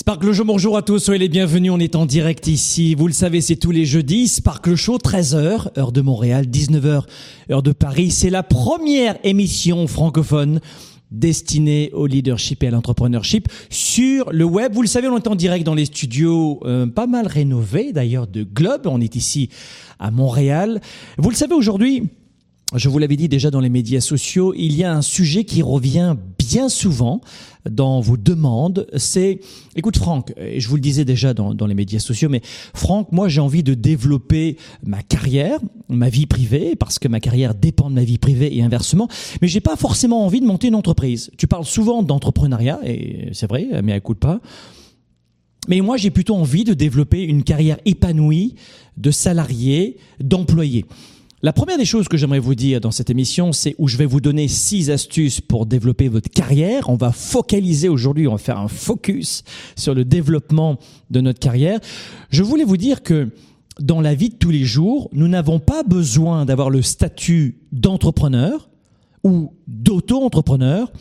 Sparkle Show, bonjour à tous, soyez les bienvenus, on est en direct ici. Vous le savez, c'est tous les jeudis. Sparkle Show, 13h, heure de Montréal, 19h, heure de Paris. C'est la première émission francophone destinée au leadership et à l'entrepreneurship sur le web. Vous le savez, on est en direct dans les studios euh, pas mal rénovés d'ailleurs de Globe. On est ici à Montréal. Vous le savez aujourd'hui, je vous l'avais dit déjà dans les médias sociaux, il y a un sujet qui revient bien souvent dans vos demandes. C'est, écoute Franck, je vous le disais déjà dans, dans les médias sociaux, mais Franck, moi j'ai envie de développer ma carrière, ma vie privée, parce que ma carrière dépend de ma vie privée et inversement, mais j'ai pas forcément envie de monter une entreprise. Tu parles souvent d'entrepreneuriat, et c'est vrai, mais écoute pas. Mais moi, j'ai plutôt envie de développer une carrière épanouie de salarié, d'employé. La première des choses que j'aimerais vous dire dans cette émission, c'est où je vais vous donner six astuces pour développer votre carrière. On va focaliser aujourd'hui, on va faire un focus sur le développement de notre carrière. Je voulais vous dire que dans la vie de tous les jours, nous n'avons pas besoin d'avoir le statut d'entrepreneur ou d'auto-entrepreneur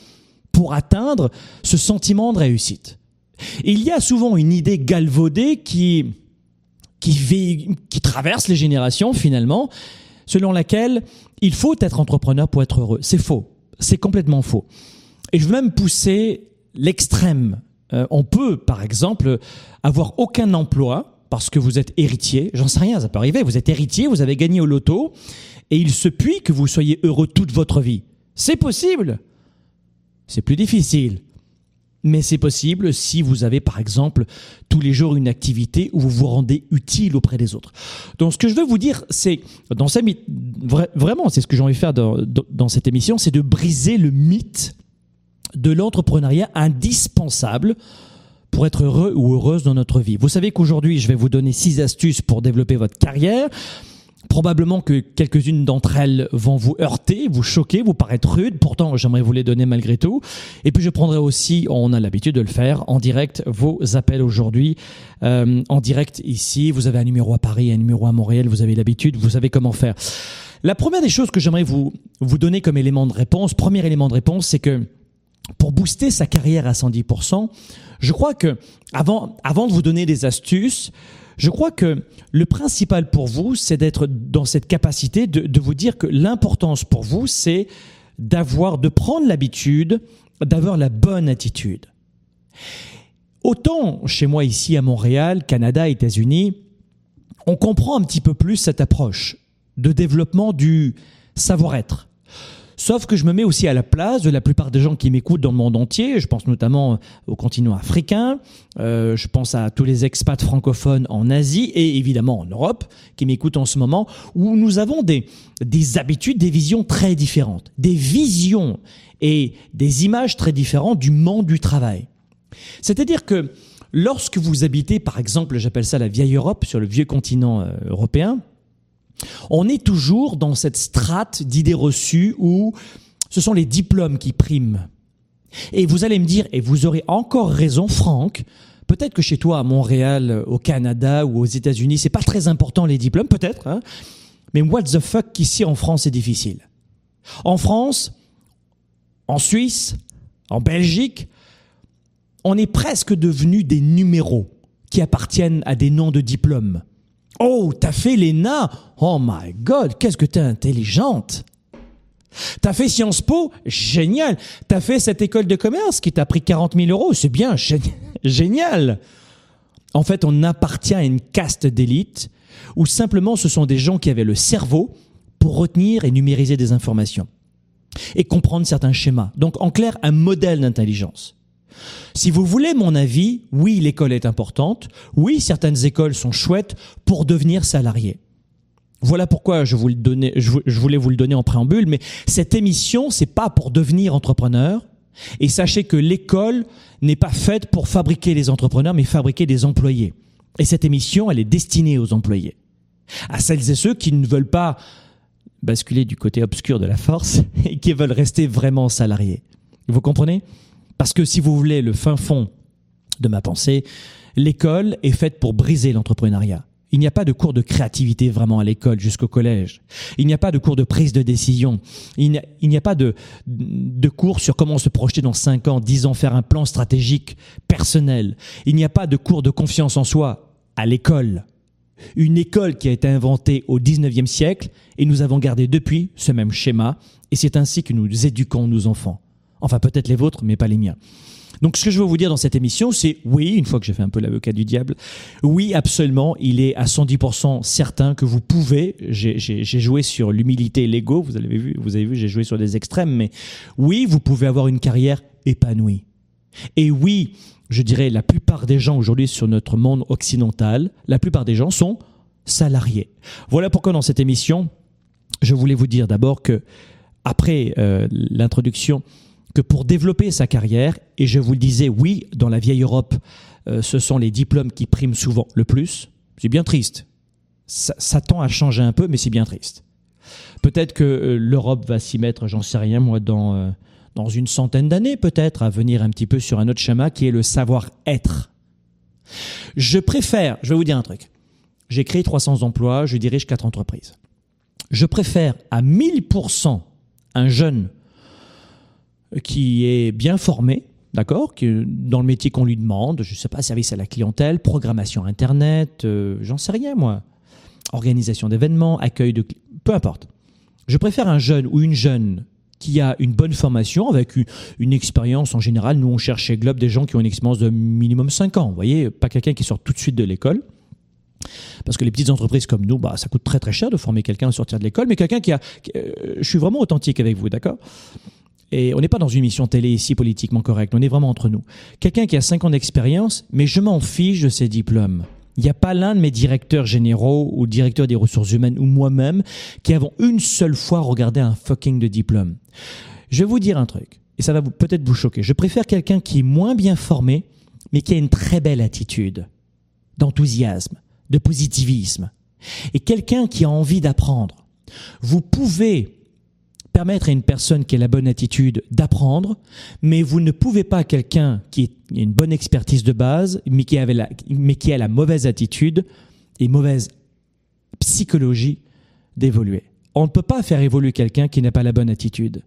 pour atteindre ce sentiment de réussite. Il y a souvent une idée galvaudée qui, qui, qui traverse les générations finalement, selon laquelle il faut être entrepreneur pour être heureux. C'est faux. C'est complètement faux. Et je veux même pousser l'extrême. Euh, on peut, par exemple, avoir aucun emploi parce que vous êtes héritier. J'en sais rien, ça peut arriver. Vous êtes héritier, vous avez gagné au loto, et il se puit que vous soyez heureux toute votre vie. C'est possible. C'est plus difficile. Mais c'est possible si vous avez, par exemple, tous les jours une activité où vous vous rendez utile auprès des autres. Donc, ce que je veux vous dire, c'est, dans vraiment, c'est ce que j'ai envie de faire dans- dans cette émission, c'est de briser le mythe de l'entrepreneuriat indispensable pour être heureux ou heureuse dans notre vie. Vous savez qu'aujourd'hui, je vais vous donner six astuces pour développer votre carrière. Probablement que quelques-unes d'entre elles vont vous heurter, vous choquer, vous paraître rudes. Pourtant, j'aimerais vous les donner malgré tout. Et puis, je prendrai aussi, on a l'habitude de le faire, en direct, vos appels aujourd'hui. Euh, en direct ici, vous avez un numéro à Paris, un numéro à Montréal, vous avez l'habitude, vous savez comment faire. La première des choses que j'aimerais vous, vous donner comme élément de réponse, premier élément de réponse, c'est que pour booster sa carrière à 110%, je crois que avant, avant de vous donner des astuces, je crois que le principal pour vous, c'est d'être dans cette capacité de, vous dire que l'importance pour vous, c'est d'avoir, de prendre l'habitude d'avoir la bonne attitude. Autant chez moi ici à Montréal, Canada, États-Unis, on comprend un petit peu plus cette approche de développement du savoir-être. Sauf que je me mets aussi à la place de la plupart des gens qui m'écoutent dans le monde entier. Je pense notamment au continent africain, euh, je pense à tous les expats francophones en Asie et évidemment en Europe qui m'écoutent en ce moment, où nous avons des, des habitudes, des visions très différentes, des visions et des images très différentes du monde du travail. C'est-à-dire que lorsque vous habitez, par exemple, j'appelle ça la vieille Europe, sur le vieux continent euh, européen, on est toujours dans cette strate d'idées reçues où ce sont les diplômes qui priment. Et vous allez me dire, et vous aurez encore raison, Franck, peut-être que chez toi à Montréal, au Canada ou aux États-Unis, c'est pas très important les diplômes, peut-être, hein, mais what the fuck qu'ici en France c'est difficile. En France, en Suisse, en Belgique, on est presque devenu des numéros qui appartiennent à des noms de diplômes. Oh, t'as fait l'ENA Oh my God, qu'est-ce que t'es intelligente T'as fait Sciences Po Génial T'as fait cette école de commerce qui t'a pris 40 000 euros C'est bien, gé- génial En fait, on appartient à une caste d'élite ou simplement ce sont des gens qui avaient le cerveau pour retenir et numériser des informations et comprendre certains schémas. Donc en clair, un modèle d'intelligence. Si vous voulez mon avis, oui, l'école est importante, oui, certaines écoles sont chouettes pour devenir salarié. Voilà pourquoi je, voulais vous le donner en préambule, mais cette émission, c'est pas pour devenir entrepreneur. Et sachez que l'école n'est pas faite pour fabriquer les entrepreneurs, mais fabriquer des employés. Et cette émission, elle est destinée aux employés. À celles et ceux qui ne veulent pas basculer du côté obscur de la force et qui veulent rester vraiment salariés. Vous comprenez? Parce que si vous voulez le fin fond de ma pensée, l'école est faite pour briser l'entrepreneuriat. Il n'y a pas de cours de créativité vraiment à l'école jusqu'au collège. Il n'y a pas de cours de prise de décision. Il n'y a, pas de, de cours sur comment se projeter dans 5 ans, 10 ans, faire un plan stratégique personnel. Il n'y a pas de cours de confiance en soi à l'école. Une école qui a été inventée au 19e siècle et nous avons gardé depuis ce même schéma et c'est ainsi que nous éduquons nos enfants. Enfin peut-être les vôtres, mais pas les miens. Donc ce que je veux vous dire dans cette émission, c'est oui, une fois que j'ai fait un peu l'avocat du diable, oui, absolument, il est à 110% certain que vous pouvez, j'ai joué sur l'humilité et l'ego, vous avez vu, vous avez vu, j'ai joué sur des extrêmes, mais oui, vous pouvez avoir une carrière épanouie. Et oui, je dirais la plupart des gens aujourd'hui sur notre monde occidental, la plupart des gens sont salariés. Voilà pourquoi dans cette émission, je voulais vous dire d'abord que après euh, l'introduction, que pour développer sa carrière, et je vous le disais, oui, dans la vieille Europe, euh, ce sont les diplômes qui priment souvent le plus. C'est bien triste. Ça, tend à changer un peu, mais c'est bien triste. Peut-être que euh, l'Europe va s'y mettre, j'en sais rien, moi, dans, euh, dans une centaine d'années, peut-être, à venir un petit peu sur un autre schéma qui est le savoir-être. Je préfère, je vais vous dire un truc. J'ai créé 300 emplois, je dirige quatre entreprises. Je préfère à 1000% un jeune qui est bien formé, d'accord, dans le métier qu'on lui demande, je ne sais pas, service à la clientèle, programmation Internet, euh, j'en sais rien moi, organisation d'événements, accueil de... peu importe. Je préfère un jeune ou une jeune qui a une bonne formation avec une, expérience en général. Nous, on cherche chez Globe des gens qui ont une expérience de minimum 5 ans. Vous voyez, pas quelqu'un qui sort tout de suite de l'école. Parce que les petites entreprises comme nous, bah, ça coûte très très cher de former quelqu'un à sortir de l'école, mais quelqu'un qui a. Euh, je suis vraiment authentique avec vous, d'accord? Et on n'est pas dans une mission télé ici politiquement correcte, on est vraiment entre nous. Quelqu'un qui a 5 ans d'expérience, mais je m'en fiche de ses diplômes. Il n'y a pas l'un de mes directeurs généraux ou directeurs des ressources humaines ou moi-même qui avons une seule fois regardé un fucking de diplôme. Je vais vous dire un truc, et ça va peut-être vous choquer. Je préfère quelqu'un qui est moins bien formé, mais qui a une très belle attitude, d'enthousiasme, de positivisme, et quelqu'un qui a envie d'apprendre. Vous pouvez permettre à une personne qui a la bonne attitude d'apprendre, mais vous ne pouvez pas quelqu'un qui a une bonne expertise de base, mais qui, mais qui a la mauvaise attitude et mauvaise psychologie d'évoluer. On ne peut pas faire évoluer quelqu'un qui n'a pas la bonne attitude.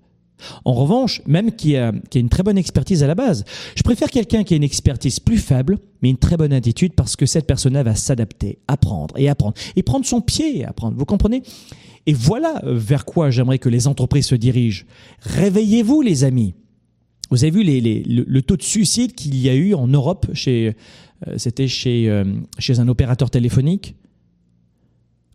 En revanche, même qui a, une très bonne expertise à la base, je préfère quelqu'un qui a une expertise plus faible, mais une très bonne attitude parce que cette personne-là va s'adapter, apprendre et apprendre, et prendre son pied et apprendre. Vous comprenez? Et voilà euh, vers quoi j'aimerais que les entreprises se dirigent. Réveillez-vous, les amis. Vous avez vu le, taux de suicide qu'il y a eu en Europe euh, c'était euh, chez un opérateur téléphonique?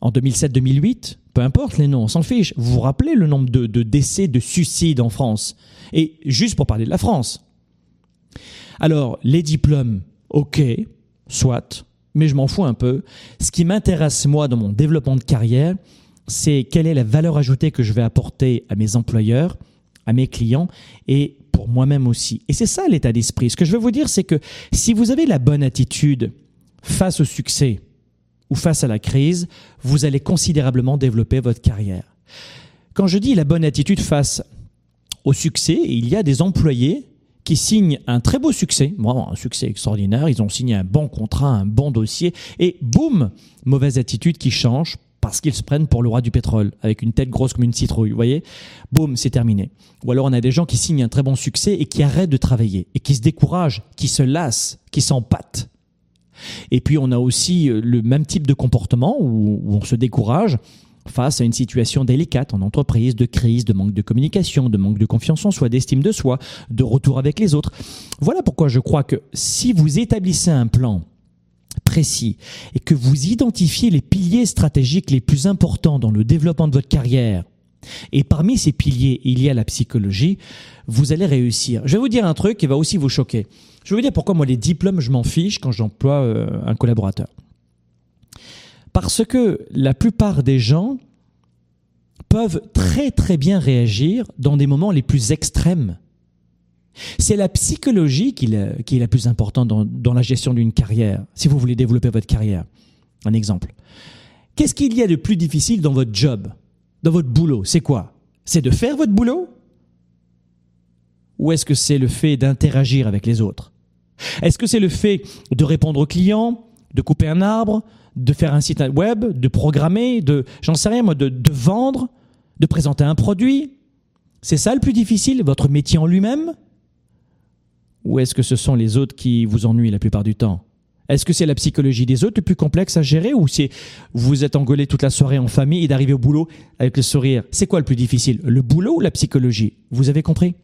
En 2007-2008 Peu importe les noms, on s'en fiche. Vous vous rappelez le nombre de, décès, de suicides en France? Et juste pour parler de la France. Alors, les diplômes, ok, soit, mais je m'en fous un peu. Ce qui m'intéresse, moi, dans mon développement de carrière, c'est quelle est la valeur ajoutée que je vais apporter à mes employeurs, à mes clients et pour moi-même aussi. Et c'est ça l'état d'esprit. Ce que je veux vous dire, c'est que si vous avez la bonne attitude face au succès ou face à la crise, vous allez considérablement développer votre carrière. Quand je dis la bonne attitude face au succès, il y a des employés qui signent un très beau succès, vraiment un succès extraordinaire, ils ont signé un bon contrat, un bon dossier, et boum, mauvaise attitude qui change parce qu'ils se prennent pour le roi du pétrole, avec une tête grosse comme une citrouille, vous voyez? Boum, c'est terminé. Ou alors on a des gens qui signent un très bon succès et qui arrêtent de travailler, et qui se découragent, qui se lassent, qui s'empâtent. Et puis on a aussi euh, le même type de comportement où, on se décourage face à une situation délicate en entreprise, de crise, de manque de communication, de manque de confiance en soi, d'estime de soi, de retour avec les autres. Voilà pourquoi je crois que si vous établissez un plan précis et que vous identifiez les piliers stratégiques les plus importants dans le développement de votre carrière, et parmi ces piliers, il y a la psychologie, vous allez réussir. Je vais vous dire un truc qui va aussi vous choquer. Je vais vous dire pourquoi moi les diplômes, je m'en fiche quand j'emploie euh, un collaborateur. Parce que la plupart des gens peuvent très très bien réagir dans des moments les plus extrêmes. C'est la psychologie qui, est la plus importante dans, dans la gestion d'une carrière, si vous voulez développer votre carrière. Un exemple. Qu'est-ce qu'il y a de plus difficile dans votre job, dans votre boulot C'est quoi? C'est de faire votre boulot? Ou est-ce que c'est le fait d'interagir avec les autres? Est-ce que c'est le fait de répondre aux clients, de couper un arbre, de faire un site web, de programmer, de, j'en sais rien moi, de, de vendre, de présenter un produit? C'est ça le plus difficile, votre métier en lui-même? Ou est-ce que ce sont les autres qui vous ennuient la plupart du temps? Est-ce que c'est la psychologie des autres le plus complexe à gérer ou c'est vous êtes engueulé toute la soirée en famille et d'arriver au boulot avec le sourire? C'est quoi le plus difficile? Le boulot ou la psychologie? Vous avez compris?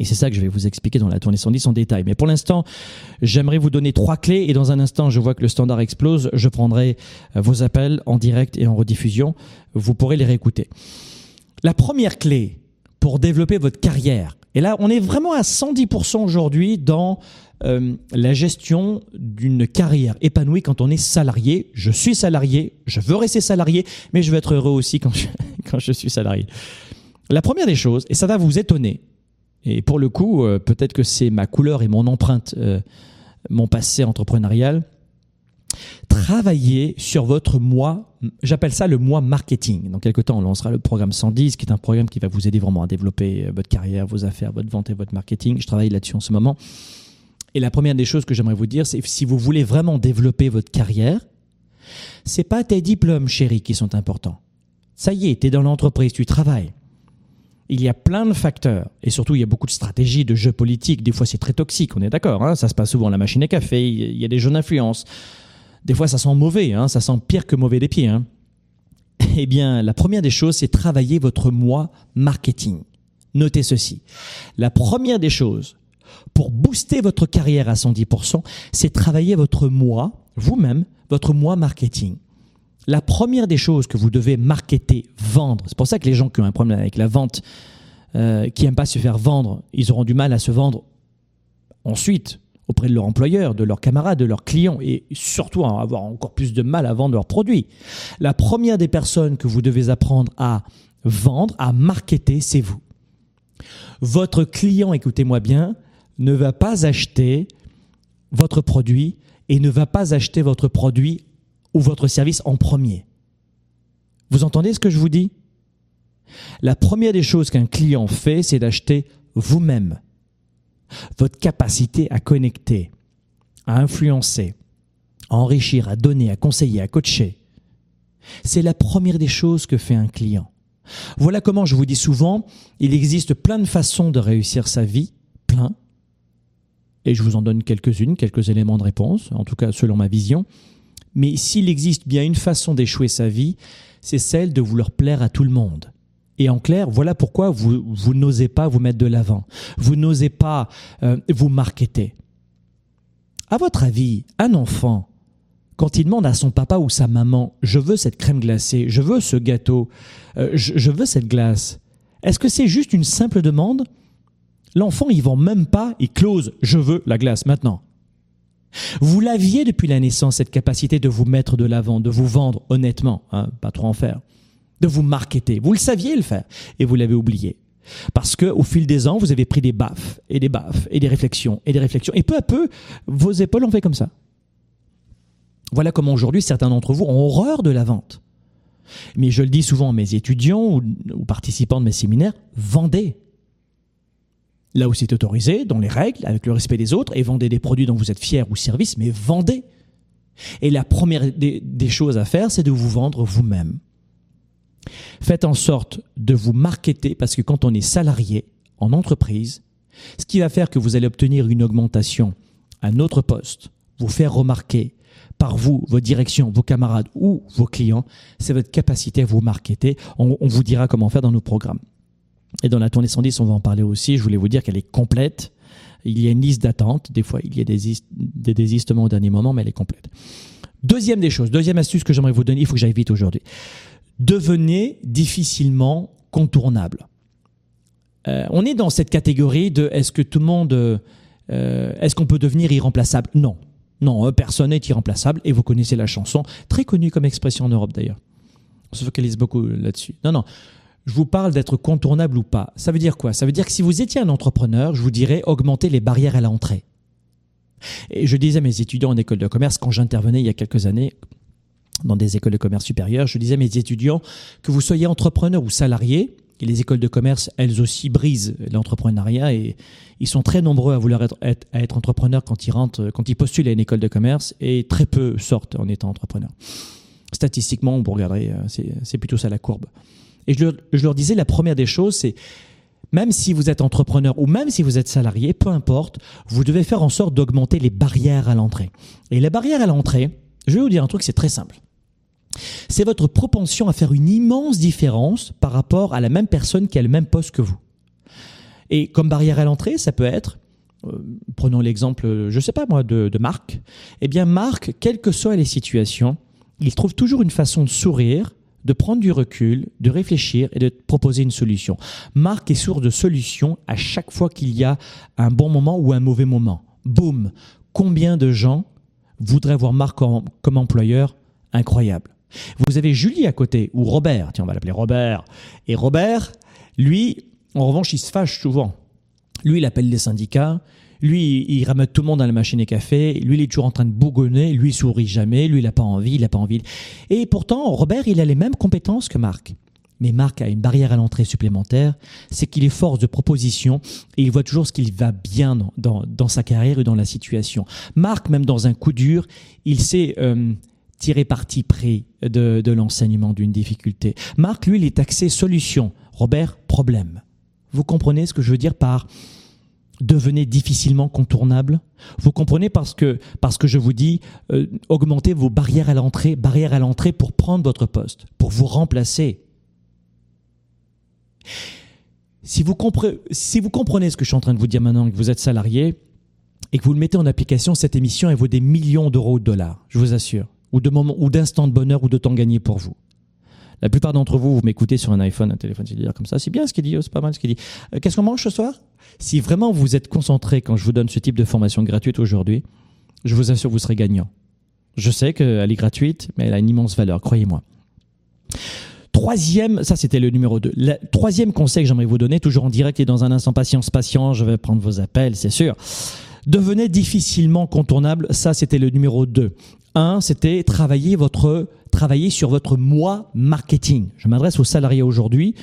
Et c'est ça que je vais vous expliquer dans la tournée 110 en détail. Mais pour l'instant, j'aimerais vous donner trois clés et dans un instant, je vois que le standard explose. Je prendrai euh, vos appels en direct et en rediffusion. Vous pourrez les réécouter. La première clé pour développer votre carrière, et là, on est vraiment à 110% aujourd'hui dans euh, la gestion d'une carrière épanouie quand on est salarié. Je suis salarié, je veux rester salarié, mais je veux être heureux aussi quand je, suis salarié. La première des choses, et ça va vous étonner, et pour le coup, euh, peut-être que c'est ma couleur et mon empreinte, euh, mon passé entrepreneurial. Travaillez sur votre moi, j'appelle ça le moi marketing. Dans quelques temps, on lancera le programme 110, qui est un programme qui va vous aider vraiment à développer votre carrière, vos affaires, votre vente et votre marketing. Je travaille là-dessus en ce moment. Et la première des choses que j'aimerais vous dire, c'est si vous voulez vraiment développer votre carrière, c'est pas tes diplômes, chérie, qui sont importants. Ça y est, tu es dans l'entreprise, tu travailles il y a plein de facteurs. Et surtout, il y a beaucoup de stratégies, de jeux politiques. Des fois, c'est très toxique, on est d'accord. Hein ça se passe souvent à la machine à café, il y a des jeux d'influence. Des fois, ça sent mauvais, hein ça sent pire que mauvais des pieds. Hein eh bien, la première des choses, c'est travailler votre moi marketing. Notez ceci. La première des choses, pour booster votre carrière à 110%, c'est travailler votre moi, vous-même, votre moi marketing la première des choses que vous devez marketer, vendre, c'est pour ça que les gens qui ont un problème avec la vente, euh, qui n'aiment pas se faire vendre, ils auront du mal à se vendre ensuite auprès de leur employeur, de leurs camarades, de leurs clients et surtout à avoir encore plus de mal à vendre leurs produits. La première des personnes que vous devez apprendre à vendre, à marketer, c'est vous. Votre client, écoutez-moi bien, ne va pas acheter votre produit et ne va pas acheter votre produit ou votre service en premier. Vous entendez ce que je vous dis? La première des choses qu'un client fait, c'est d'acheter vous-même. Votre capacité à connecter, à influencer, à enrichir, à donner, à conseiller, à coacher. C'est la première des choses que fait un client. Voilà comment je vous dis souvent, il existe plein de façons de réussir sa vie, plein. Et je vous en donne quelques-unes, quelques éléments de réponse, en tout cas selon ma vision. Mais s'il existe bien une façon d'échouer sa vie, c'est celle de vouloir plaire à tout le monde. Et en clair, voilà pourquoi vous, n'osez pas vous mettre de l'avant. Vous n'osez pas euh, vous marketer. À votre avis, un enfant, quand il demande à son papa ou sa maman, je veux cette crème glacée, je veux ce gâteau, euh, je, veux cette glace, est-ce que c'est juste une simple demande L'enfant, il vend même pas, il close, je veux la glace maintenant. Vous l'aviez depuis la naissance, cette capacité de vous mettre de l'avant, de vous vendre honnêtement, hein, pas trop en faire, de vous marketer. Vous le saviez le faire et vous l'avez oublié. Parce que au fil des ans, vous avez pris des baffes et des baffes et des réflexions et des réflexions. Et peu à peu, vos épaules ont fait comme ça. Voilà comment aujourd'hui certains d'entre vous ont horreur de la vente. Mais je le dis souvent à mes étudiants ou, ou participants de mes séminaires, vendez là où c'est autorisé, dans les règles, avec le respect des autres, et vendez des produits dont vous êtes fiers ou services, mais vendez. Et la première des, choses à faire, c'est de vous vendre vous-même. Faites en sorte de vous marketer, parce que quand on est salarié en entreprise, ce qui va faire que vous allez obtenir une augmentation à notre poste, vous faire remarquer par vous, vos directions, vos camarades ou vos clients, c'est votre capacité à vous marketer. On vous dira comment faire dans nos programmes. Et dans la tournée 110, on va en parler aussi. Je voulais vous dire qu'elle est complète. Il y a une liste d'attente. Des fois, il y a des, désistements au dernier moment, mais elle est complète. Deuxième des choses, deuxième astuce que j'aimerais vous donner, il faut que j'aille vite aujourd'hui. Devenez difficilement contournable. Euh, on est dans cette catégorie de est-ce que tout le monde, euh, est-ce qu'on peut devenir irremplaçable? Non, non, personne n'est irremplaçable et vous connaissez la chanson, très connue comme expression en Europe d'ailleurs. On se focalise beaucoup là-dessus. Non, non, je vous parle d'être contournable ou pas. Ça veut dire quoi? Ça veut dire que si vous étiez un entrepreneur, je vous dirais augmenter les barrières à l'entrée. Et je disais à mes étudiants en école de commerce, quand j'intervenais il y a quelques années dans des écoles de commerce supérieures, je disais à mes étudiants que vous soyez entrepreneur ou salarié, et les écoles de commerce, elles aussi, brisent l'entrepreneuriat et ils sont très nombreux à vouloir être, être, entrepreneurs quand ils rentrent, quand ils postulent à une école de commerce et très peu sortent en étant entrepreneurs. Statistiquement, vous regarderez, euh, c'est plutôt ça la courbe. Et je, leur disais, la première des choses, c'est même si vous êtes entrepreneur ou même si vous êtes salarié, peu importe, vous devez faire en sorte d'augmenter les barrières à l'entrée. Et les barrières à l'entrée, je vais vous dire un truc, c'est très simple. C'est votre propension à faire une immense différence par rapport à la même personne qui a le même poste que vous. Et comme barrière à l'entrée, ça peut être, euh, prenons l'exemple, je sais pas moi, de, de Marc. Eh bien, Marc, quelles que soient les situations, il trouve toujours une façon de sourire, de prendre du recul, de réfléchir et de proposer une solution. Marc est source de solutions à chaque fois qu'il y a un bon moment ou un mauvais moment. Boum Combien de gens voudraient voir Marc comme employeur Incroyable? Vous avez Julie à côté, ou Robert, tiens, on va l'appeler Robert. Et Robert, lui, en revanche, il se fâche souvent. Lui, il appelle les syndicats, lui, il ramène tout le monde dans la machine à café. Lui, il est toujours en train de bougonner. Lui, il sourit jamais. Lui, il n'a pas envie. Il n'a pas envie. Et pourtant, Robert, il a les mêmes compétences que Marc. Mais Marc a une barrière à l'entrée supplémentaire, c'est qu'il est force de proposition et il voit toujours ce qu'il va bien dans, sa carrière et dans la situation. Marc, même dans un coup dur, il sait euh, tirer parti pris de, de l'enseignement d'une difficulté. Marc, lui, il est axé solution. Robert, problème. Vous comprenez ce que je veux dire par devenez difficilement contournable. Vous comprenez parce que je vous dis euh, augmentez vos barrières à l'entrée, barrières à l'entrée pour prendre votre poste, pour vous remplacer. Si vous, comprenez, ce que je suis en train de vous dire maintenant, que vous êtes salarié et que vous le mettez en application, cette émission vaut des millions d'euros ou de dollars, je vous assure, ou de ou d'instants de bonheur ou de temps gagné pour vous. La plupart d'entre vous, vous m'écoutez sur un iPhone, un téléphone cellulaire comme ça. C'est bien ce qu'il dit, oh, c'est pas mal ce qu'il dit. Euh, qu'est-ce qu'on mange ce soir? Si vraiment vous êtes concentré quand je vous donne ce type de formation gratuite aujourd'hui, je vous assure, vous serez gagnant. Je sais qu'elle est gratuite, mais elle a une immense valeur, croyez-moi. Troisième, ça c'était le numéro 2. Le troisième conseil que j'aimerais vous donner, toujours en direct et dans un instant patience, patient, je vais prendre vos appels, c'est sûr. Devenez difficilement contournable, ça c'était le numéro 2. Un, c'était travailler votre travailler sur votre moi marketing. Je m'adresse aux salariés aujourd'hui,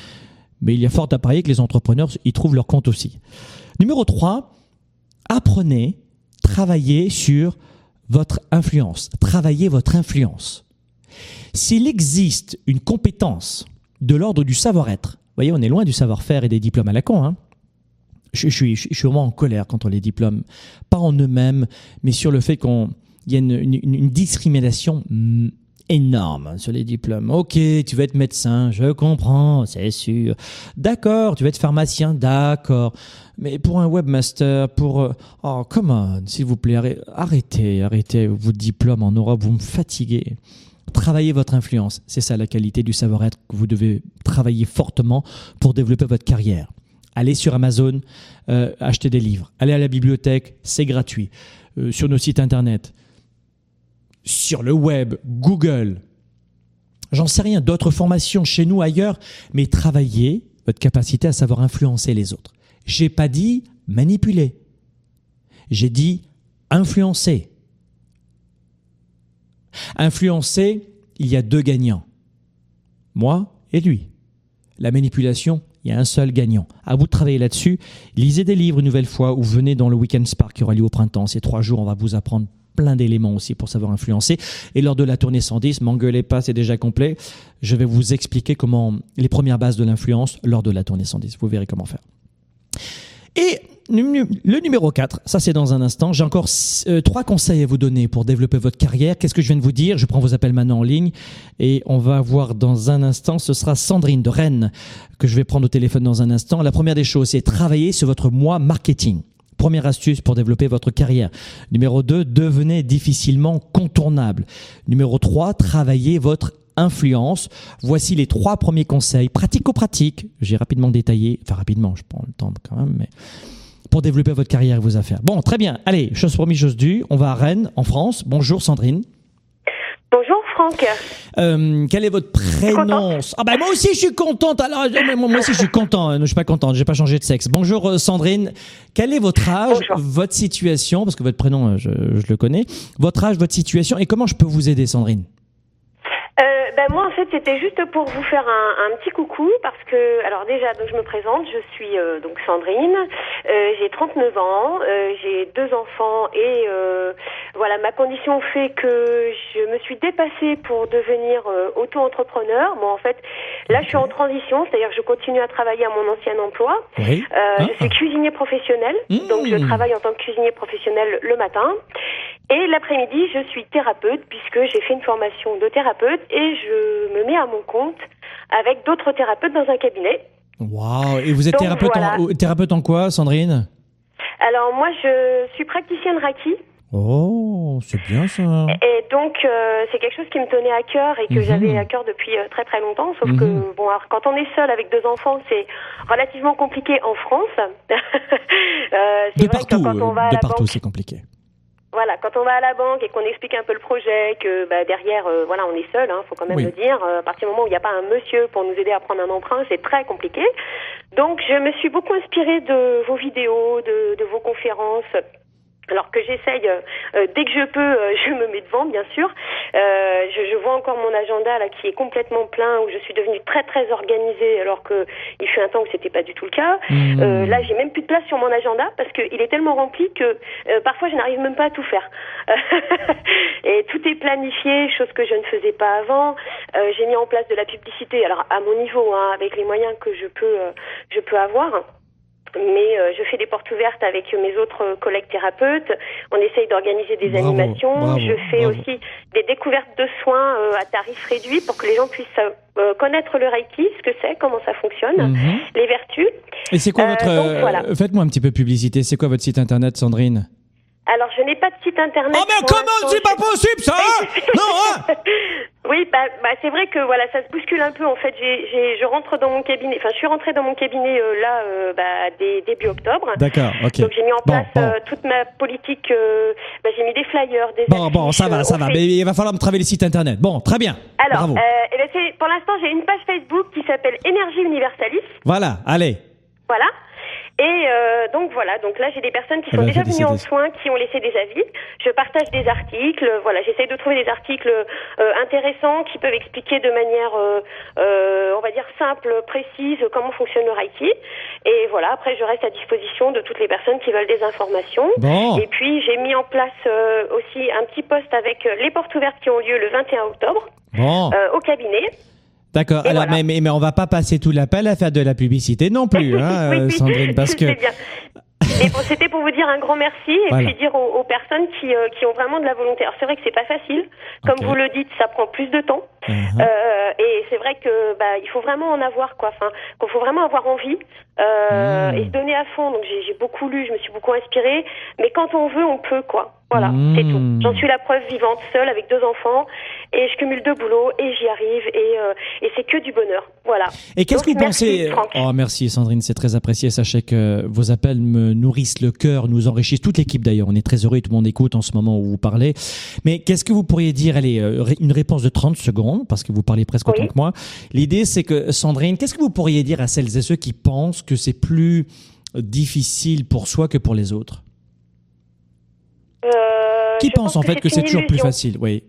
mais il y a fort à parier que les entrepreneurs y trouvent leur compte aussi. Numéro 3, apprenez, travaillez sur votre influence. Travaillez votre influence. S'il existe une compétence de l'ordre du savoir-être, voyez, on est loin du savoir-faire et des diplômes à la con, hein je, suis, je, vraiment en colère contre les diplômes, pas en eux-mêmes, mais sur le fait qu'il y a une discrimination énorme sur les diplômes. Ok, tu veux être médecin, je comprends, c'est sûr. D'accord, tu veux être pharmacien, d'accord. Mais pour un webmaster, pour... Euh, oh, come on, s'il vous plaît, arrêtez, arrêtez vos diplômes en Europe, vous me fatiguez. Travaillez votre influence, c'est ça la qualité du savoir-être que vous devez travailler fortement pour développer votre carrière. Allez sur Amazon, euh, achetez des livres. Allez à la bibliothèque, c'est gratuit. Euh, sur nos sites internet, sur le web, Google, j'en sais rien, d'autres formations chez nous, ailleurs, mais travaillez votre capacité à savoir influencer les autres. J'ai pas dit manipuler. J'ai dit influencer. Influencer, il y a deux gagnants. Moi et lui. La manipulation, il y a un seul gagnant. À vous de travailler là-dessus. Lisez des livres une nouvelle fois ou venez dans le Weekend Spark qui aura lieu au printemps. Ces trois jours, on va vous apprendre plein d'éléments aussi pour savoir influencer. Et lors de la tournée 110, m'engueulez pas, c'est déjà complet. Je vais vous expliquer comment les premières bases de l'influence lors de la tournée 110. Vous verrez comment faire. Et le numéro 4, ça c'est dans un instant. J'ai encore euh, trois conseils à vous donner pour développer votre carrière. Qu'est-ce que je viens de vous dire? Je prends vos appels maintenant en ligne et on va voir dans un instant. Ce sera Sandrine de Rennes que je vais prendre au téléphone dans un instant. La première des choses, c'est travailler sur votre moi marketing. Première astuce pour développer votre carrière. Numéro 2, devenez difficilement contournable. Numéro 3, travaillez votre influence. Voici les trois premiers conseils pratico-pratiques. J'ai rapidement détaillé, enfin rapidement, je prends le temps quand même, mais pour développer votre carrière et vos affaires. Bon, très bien. Allez, chose promise, chose due. On va à Rennes, en France. Bonjour Sandrine. Bonjour Franck. Euh, quel est votre prénom Ah bah moi aussi je suis contente. Alors moi aussi je suis content. Je suis pas contente. J'ai pas changé de sexe. Bonjour euh, Sandrine. Quel est votre âge, votre situation Parce que votre prénom euh, je, je le connais. Votre âge, votre situation et comment je peux vous aider, Sandrine? Ben moi en fait c'était juste pour vous faire un, un, petit coucou parce que alors déjà donc je me présente je suis euh, donc Sandrine. Euh, j'ai 39 ans euh, j'ai deux enfants et euh, voilà ma condition fait que je me suis dépassée pour devenir auto-entrepreneur. Bon en fait là je suis en transition c'est-à-dire que je continue à travailler à mon ancien emploi. Oui. je suis cuisinier professionnel mmh. donc je travaille en tant que cuisinier professionnel le matin. Et l'après-midi, je suis thérapeute puisque j'ai fait une formation de thérapeute et je me mets à mon compte avec d'autres thérapeutes dans un cabinet. Waouh Et vous êtes thérapeute, en, thérapeute en quoi, Sandrine? Alors moi, je suis praticienne Reiki. Oh, c'est bien ça. Et donc euh, c'est quelque chose qui me tenait à cœur et que mmh. j'avais à cœur depuis euh, très très longtemps. Sauf mmh. que bon, alors, quand on est seul avec deux enfants, c'est relativement compliqué en France. euh, de partout, quand on va de partout, c'est compliqué. Voilà, quand on va à la banque et qu'on explique un peu le projet, que bah, derrière, euh, voilà, on est seul, hein, faut quand même oui. le dire. Euh, à partir du moment où il n'y a pas un monsieur pour nous aider à prendre un emprunt, c'est très compliqué. Donc, je me suis beaucoup inspirée de vos vidéos, de, de vos conférences alors que j'essaye, euh, euh, dès que je peux, euh, je me mets devant, bien sûr. Euh, je, je, vois encore mon agenda là qui est complètement plein, où je suis devenue très très organisée, alors que il fut un temps où c'était pas du tout le cas. Mmh. là, j'ai même plus de place sur mon agenda parce qu'il est tellement rempli que parfois je n'arrive même pas à tout faire. Et tout est planifié, chose que je ne faisais pas avant. j'ai mis en place de la publicité, alors à mon niveau, hein, avec les moyens que je peux, je peux avoir mais euh, je fais des portes ouvertes avec mes autres collègues thérapeutes. On essaye d'organiser des bravo, animations. Bravo, je fais bravo. aussi des découvertes de soins euh, à tarif réduit pour que les gens puissent euh, connaître le Reiki, ce que c'est, comment ça fonctionne, mm -hmm. les vertus. Et c'est quoi votre... Donc, voilà. Faites-moi un petit peu publicité. C'est quoi votre site internet, Sandrine? Alors, je n'ai pas de site internet. Oh, mais comment c'est pas possible, ça hein Non, hein Oui, bah, bah c'est vrai que voilà, ça se bouscule un peu. En fait, j'ai, je rentre dans mon cabinet. Enfin, je suis rentrée dans mon cabinet euh, là, euh, bah, dès, début octobre. D'accord, ok. Donc j'ai mis en bon, place bon. Euh, toute ma politique. euh, bah, j'ai mis des flyers, des. Bon, bon, ça va, ça va. Mais il va falloir me travailler le site internet. Bon, très bien. Alors, Bravo. eh ben, pour l'instant, j'ai une page Facebook qui s'appelle Énergie Universalis. Voilà, allez. Voilà. Et euh, donc voilà, donc là j'ai des personnes qui Eh sont ben, déjà venues en soins, qui ont laissé des avis. Je partage des articles, voilà, j'essaye de trouver des articles euh, intéressants qui peuvent expliquer de manière, euh, on va dire simple, précise, comment fonctionne le Reiki. Et voilà, après je reste à disposition de toutes les personnes qui veulent des informations. Bon. Et puis j'ai mis en place aussi un petit poste avec les portes ouvertes qui ont lieu le 21 octobre Bon. au cabinet. D'accord. Alors, voilà. mais, mais, on va pas passer tout l'appel à faire de la publicité non plus, hein, Oui, euh, oui, Sandrine, parce que. Mais bon, c'était pour vous dire un grand merci et Voilà. puis dire aux, aux personnes qui, euh, qui ont vraiment de la volonté. Alors c'est vrai que c'est pas facile, comme vous le dites, ça prend plus de temps. Uh-huh. Euh, et c'est vrai que bah il faut vraiment en avoir quoi. Enfin, qu'il faut vraiment avoir envie euh, Mm. et se donner à fond. Donc j'ai beaucoup lu, je me suis beaucoup inspirée. Mais quand on veut, on peut quoi. Voilà, Mm. c'est tout. J'en suis la preuve vivante, seule avec deux enfants, et je cumule deux boulots et j'y arrive et, euh, et c'est que du bonheur. Voilà. Et qu'est-ce que vous merci, pensez Franck. Oh, merci Sandrine, c'est très apprécié. Sachez que vos appels me nourrissent le cœur, nous enrichissent toute l'équipe d'ailleurs. On est très heureux, tout le monde écoute en ce moment où vous parlez. Mais qu'est-ce que vous pourriez dire Allez, euh, une réponse de 30 secondes parce que vous parlez presque Oui. autant que moi. L'idée, c'est que Sandrine, qu'est-ce que vous pourriez dire à celles et ceux qui pensent que c'est plus difficile pour soi que pour les autres? Euh, Qui pense en fait que c'est toujours plus facile? Oui.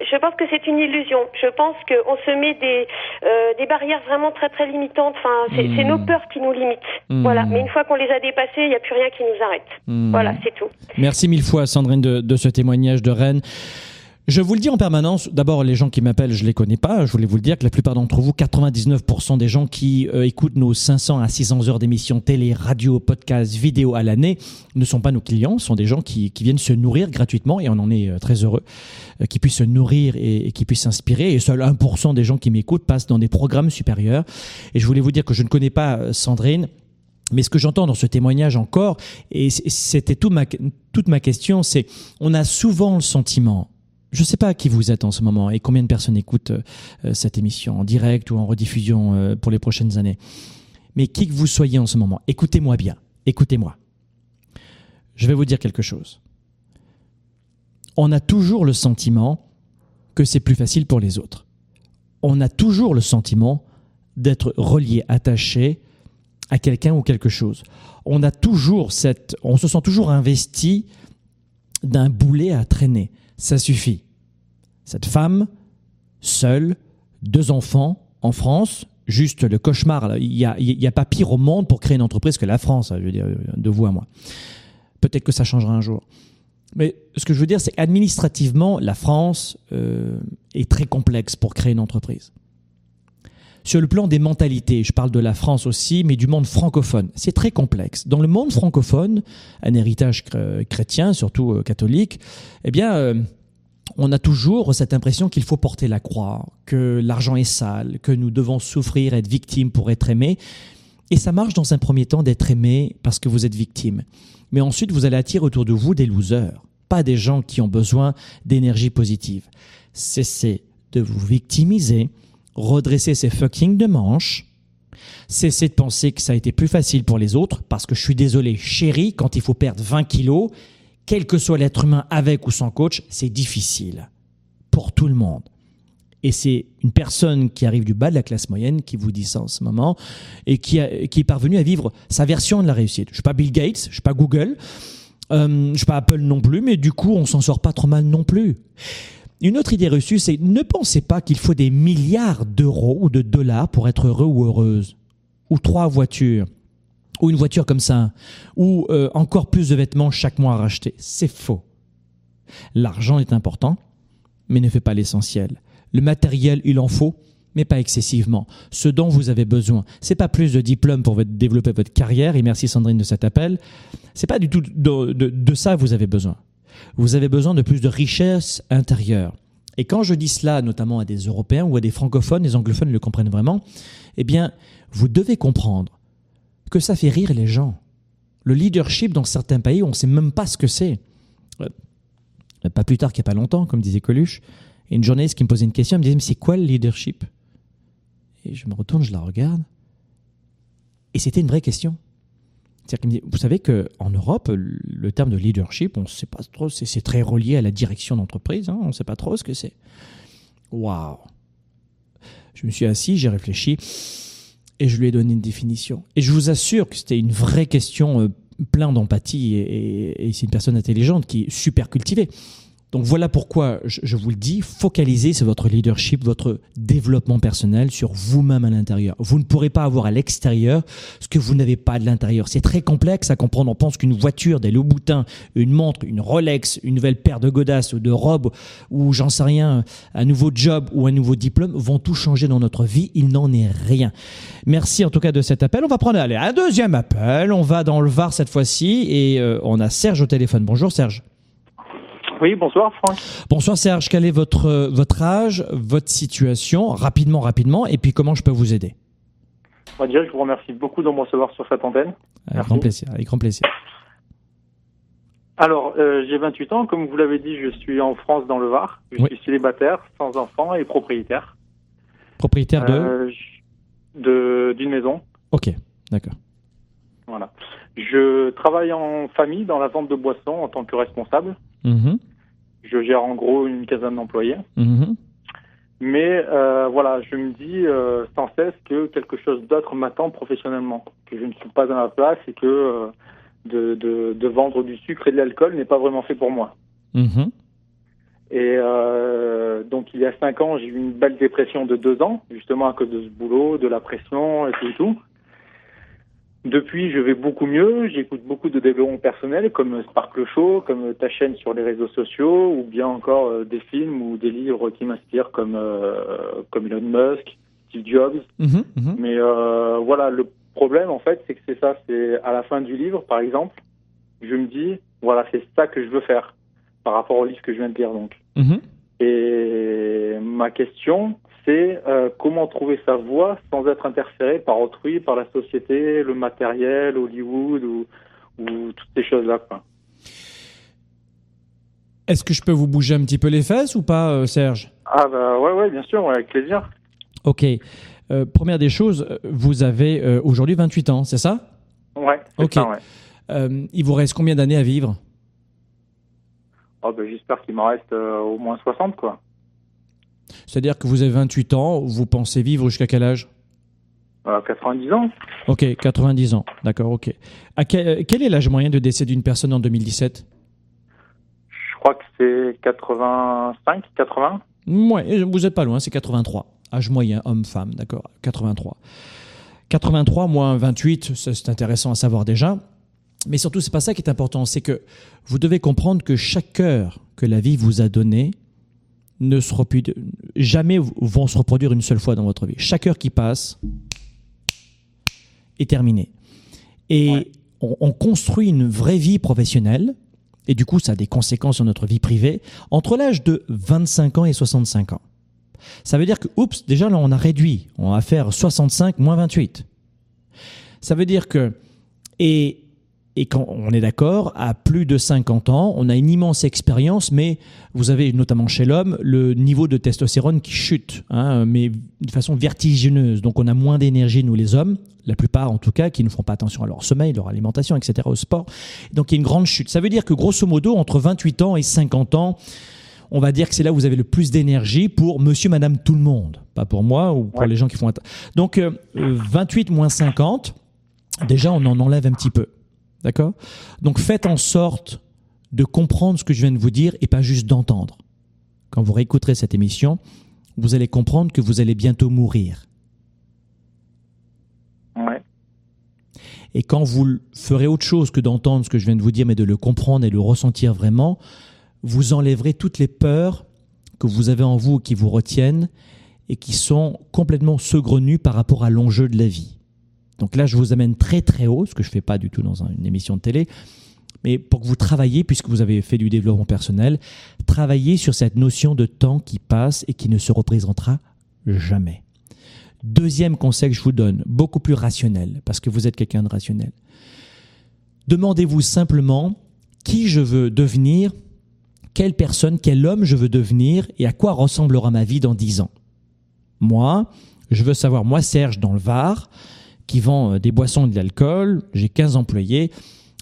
Je pense que c'est une illusion. Je pense qu'on se met des, euh, des barrières vraiment très très limitantes. Enfin, c'est Mm. c'est nos peurs qui nous limitent. Mm. Voilà. Mais une fois qu'on les a dépassées, il n'y a plus rien qui nous arrête. Hmm. Voilà, c'est tout. Merci mille fois, Sandrine, de, de ce témoignage de Rennes. Je vous le dis en permanence, d'abord les gens qui m'appellent, je les connais pas, je voulais vous le dire que la plupart d'entre vous, 99% des gens qui euh, écoutent nos 500 à 600 heures d'émissions télé, radio, podcast, vidéo à l'année ne sont pas nos clients, ce sont des gens qui, viennent se nourrir gratuitement et on en est euh, très heureux, euh, qui puissent se nourrir et, et qui puissent s'inspirer. Et seul 1% des gens qui m'écoutent passent dans des programmes supérieurs. Et je voulais vous dire que je ne connais pas euh, Sandrine, Mais ce que j'entends dans ce témoignage encore, et c'était toute ma question, c'est on a souvent le sentiment, je ne sais pas qui vous êtes en ce moment et combien de personnes écoutent euh, cette émission en direct ou en rediffusion euh, pour les prochaines années, mais qui que vous soyez en ce moment, écoutez-moi bien, écoutez-moi. Je vais vous dire quelque chose. On a toujours le sentiment que c'est plus facile pour les autres. On a toujours le sentiment d'être relié, attaché à quelqu'un ou quelque chose. On a toujours cette, on se sent toujours investi d'un boulet à traîner. Ça suffit. Cette femme, seule, deux enfants, en France, juste le cauchemar. Il n'y a, pas pire au monde pour créer une entreprise que la France, je veux dire, de vous à moi. Peut-être que ça changera un jour. Mais ce que je veux dire, c'est qu'administrativement, la France euh, est très complexe pour créer une entreprise. Sur le plan des mentalités, je parle de la France aussi, mais du monde francophone, c'est très complexe. Dans le monde francophone, un héritage chrétien, surtout euh, catholique, eh bien, euh, on a toujours cette impression qu'il faut porter la croix, que l'argent est sale, que nous devons souffrir, être victimes pour être aimés. Et ça marche dans un premier temps d'être aimé parce que vous êtes victime. Mais ensuite, vous allez attirer autour de vous des losers, pas des gens qui ont besoin d'énergie positive. Cessez de vous victimiser, redresser ses fucking de manches, cesser de penser que ça a été plus facile pour les autres, parce que je suis désolé, chérie, quand il faut perdre 20 kilos, quel que soit l'être humain avec ou sans coach, c'est difficile. Pour tout le monde. Et c'est une personne qui arrive du bas de la classe moyenne qui vous dit ça en ce moment et qui, est parvenue à vivre sa version de la réussite. Je suis pas Bill Gates, je suis pas Google, euh, je suis pas Apple non plus, mais du coup, on s'en sort pas trop mal non plus. Une autre idée reçue, c'est ne pensez pas qu'il faut des milliards d'euros ou de dollars pour être heureux ou heureuse. Ou trois voitures. Ou une voiture comme ça. Ou euh, encore plus de vêtements chaque mois à racheter. C'est faux. L'argent est important, mais ne fait pas l'essentiel. Le matériel, il en faut, mais pas excessivement. Ce dont vous avez besoin, c'est pas plus de diplômes pour développer votre carrière, et merci Sandrine de cet appel, c'est pas du tout de, de ça que vous avez besoin vous avez besoin de plus de richesse intérieure. Et quand je dis cela, notamment à des Européens ou à des francophones, les anglophones le comprennent vraiment, eh bien, vous devez comprendre que ça fait rire les gens. Le leadership dans certains pays, on ne sait même pas ce que c'est. Euh, pas plus tard qu'il n'y a pas longtemps, comme disait Coluche, une journaliste qui me posait une question, elle me disait, mais c'est quoi le leadership? Et je me retourne, je la regarde. Et c'était une vraie question vous savez qu'en Europe, le terme de leadership, on ne sait pas trop, c'est très relié à la direction d'entreprise, hein, on ne sait pas trop ce que c'est. Waouh Je me suis assis, j'ai réfléchi, et je lui ai donné une définition. Et je vous assure que c'était une vraie question euh, plein d'empathie, et c'est une personne intelligente qui est super cultivée. Donc voilà pourquoi je, vous le dis, focalisez sur votre leadership, votre développement personnel, sur vous-même à l'intérieur. Vous ne pourrez pas avoir à l'extérieur ce que vous n'avez pas de l'intérieur. C'est très complexe à comprendre. On pense qu'une voiture, des Louboutins, une montre, une Rolex, une nouvelle paire de godasses ou de robes, ou j'en sais rien, un nouveau job ou un nouveau diplôme vont tout changer dans notre vie. Il n'en est rien. Merci en tout cas de cet appel. On va prendre allez, un deuxième appel. On va dans le Var cette fois-ci et euh, on a Serge au téléphone. Bonjour Serge. Oui, bonsoir Franck. Bonsoir Serge, quel est votre, votre âge, votre situation, rapidement, rapidement, et puis comment je peux vous aider? On dire, je vous remercie beaucoup de me recevoir sur cette antenne. Avec grand plaisir, avec grand plaisir. Alors, euh, j'ai 28 ans, comme vous l'avez dit, je suis en France dans le Var. Je suis célibataire, sans enfant et propriétaire. Propriétaire de? Euh, de D'une maison. Ok, d'accord. Voilà. Je travaille en famille dans la vente de boissons en tant que responsable. Mhm. Je gère en gros une quinzaine d'employés. Mhm. Mais euh, voilà, je me dis euh, sans cesse que quelque chose d'autre m'attend professionnellement, que je ne suis pas à ma place et que euh, de, de, de, vendre du sucre et de l'alcool n'est pas vraiment fait pour moi. Mhm. Et donc il y a cinq ans, j'ai eu une belle dépression de deux ans, justement à cause de ce boulot, de la pression et tout. Et tout. Depuis, je vais beaucoup mieux. J'écoute beaucoup de développement personnel, comme Sparkle Show, comme ta chaîne sur les réseaux sociaux, ou bien encore euh, des films ou des livres qui m'inspirent, comme euh, comme Elon Musk, Steve Jobs. Mhm, mhm. Mais euh, voilà, le problème en fait, c'est que c'est ça. C'est à la fin du livre, par exemple, je me dis, voilà, c'est ça que je veux faire par rapport au livre que je viens de lire, donc. Mhm. Et ma question, c'est euh, comment trouver sa voie sans être interféré par autrui, par la société, le matériel, Hollywood ou, toutes ces choses-là. Est-ce que je peux vous bouger un petit peu les fesses ou pas, euh, Serge? Ah bah ouais, ouais, bien sûr, avec plaisir. Ok. Euh, première des choses, vous avez aujourd'hui 28 ans, c'est ça? Ouais. Ok. Ça, ouais. il vous reste combien d'années à vivre? Oh, bah, J'espère qu'il m'en reste au moins 60, quoi. C'est-à-dire que vous avez 28 ans, vous pensez vivre jusqu'à quel âge? 90 ans. Ok, 90 ans, d'accord, ok. À quel, est l'âge moyen de décès d'une personne en 2017 Je crois que c'est 85, 80. Ouais, vous n'êtes pas loin, c'est 83. Âge moyen, homme-femme, d'accord, 83. 83 moins 28, c'est intéressant à savoir déjà. Mais surtout, c'est pas ça qui est important, c'est que vous devez comprendre que chaque heure que la vie vous a donnée ne se jamais vont se reproduire une seule fois dans votre vie. Chaque heure qui passe est terminée. Et on, construit une vraie vie professionnelle, et du coup ça a des conséquences sur notre vie privée, entre l'âge de 25 ans et 65 ans. Ça veut dire que, oups, déjà là on a réduit, on va faire 65 moins 28. Ça veut dire que, et et quand on est d'accord, à plus de 50 ans, on a une immense expérience, mais vous avez notamment chez l'homme le niveau de testostérone qui chute, hein, mais de façon vertigineuse. Donc on a moins d'énergie, nous les hommes, la plupart en tout cas, qui ne font pas attention à leur sommeil, leur alimentation, etc., au sport. Donc il y a une grande chute. Ça veut dire que grosso modo, entre 28 ans et 50 ans, on va dire que c'est là où vous avez le plus d'énergie pour monsieur, madame, tout le monde. Pas pour moi ou pour les gens qui font... Donc 28 euh, moins 50, déjà on en enlève un petit peu. D'accord? Donc faites en sorte de comprendre ce que je viens de vous dire et pas juste d'entendre. Quand vous réécouterez cette émission, vous allez comprendre que vous allez bientôt mourir. Ouais. Et quand vous ferez autre chose que d'entendre ce que je viens de vous dire, mais de le comprendre et le ressentir vraiment, vous enlèverez toutes les peurs que vous avez en vous qui vous retiennent et qui sont complètement saugrenues par rapport à l'enjeu de la vie. Donc là, je vous amène très très haut, ce que je ne fais pas du tout dans une émission de télé, mais pour que vous travaillez, puisque vous avez fait du développement personnel, travaillez sur cette notion de temps qui passe et qui ne se représentera jamais. Deuxième conseil que je vous donne, beaucoup plus rationnel, parce que vous êtes quelqu'un de rationnel. Demandez-vous simplement qui je veux devenir, quelle personne, quel homme je veux devenir et à quoi ressemblera ma vie dans dix ans. Moi, je veux savoir, moi Serge dans le Var, qui vend euh, des boissons et de l'alcool, j'ai 15 employés.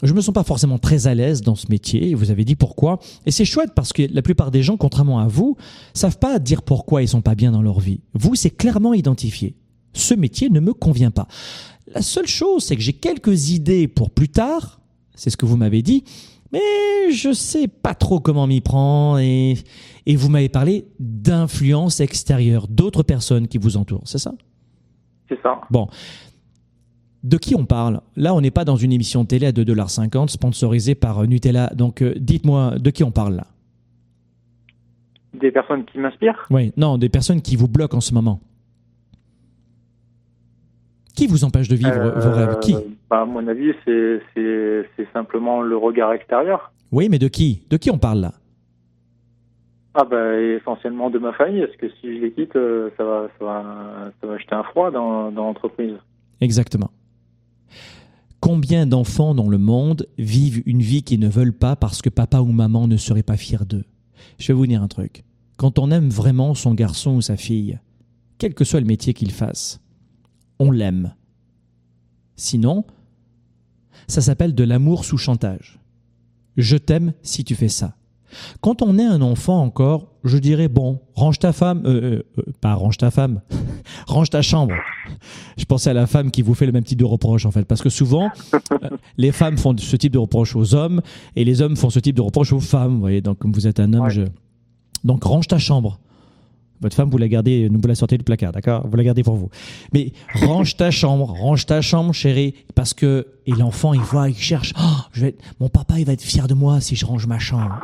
Je me sens pas forcément très à l'aise dans ce métier, vous avez dit pourquoi. Et c'est chouette parce que la plupart des gens, contrairement à vous, savent pas dire pourquoi ils sont pas bien dans leur vie. Vous, c'est clairement identifié. Ce métier ne me convient pas. La seule chose, c'est que j'ai quelques idées pour plus tard, c'est ce que vous m'avez dit, mais je sais pas trop comment m'y prendre et, et vous m'avez parlé d'influence extérieure, d'autres personnes qui vous entourent, c'est ça? C'est ça. Bon de qui on parle Là, on n'est pas dans une émission de télé à 2,50$ sponsorisée par euh, Nutella. Donc, euh, dites-moi, de qui on parle là Des personnes qui m'inspirent? Oui, non, des personnes qui vous bloquent en ce moment. Qui vous empêche de vivre vos rêves? Qui? bah, À mon avis, c'est simplement le regard extérieur. Oui, mais de qui? De qui on parle là? Ah bah, essentiellement de ma famille, parce que si je les quitte, euh, ça va, ça va, ça va jeter un froid dans, dans l'entreprise. Exactement. Combien d'enfants dans le monde vivent une vie qu'ils ne veulent pas parce que papa ou maman ne serait pas fiers d'eux? Je vais vous dire un truc. Quand on aime vraiment son garçon ou sa fille, quel que soit le métier qu'il fasse, on l'aime. Sinon, ça s'appelle de l'amour sous chantage. Je t'aime si tu fais ça. Quand on est un enfant encore, je dirais bon, range ta femme, euh, euh, euh, pas range ta femme, range ta chambre. Je pensais à la femme qui vous fait le même type de reproche en fait, parce que souvent les femmes font ce type de reproche aux hommes et les hommes font ce type de reproche aux femmes. Vous voyez, donc comme vous êtes un homme, je... donc range ta chambre. Votre femme, vous la gardez, vous la sortez du placard, d'accord? Vous la gardez pour vous. Mais range ta chambre, range ta chambre, chérie, parce que et l'enfant, il voit, il cherche. Oh, je vais mon papa, il va être fier de moi si je range ma chambre.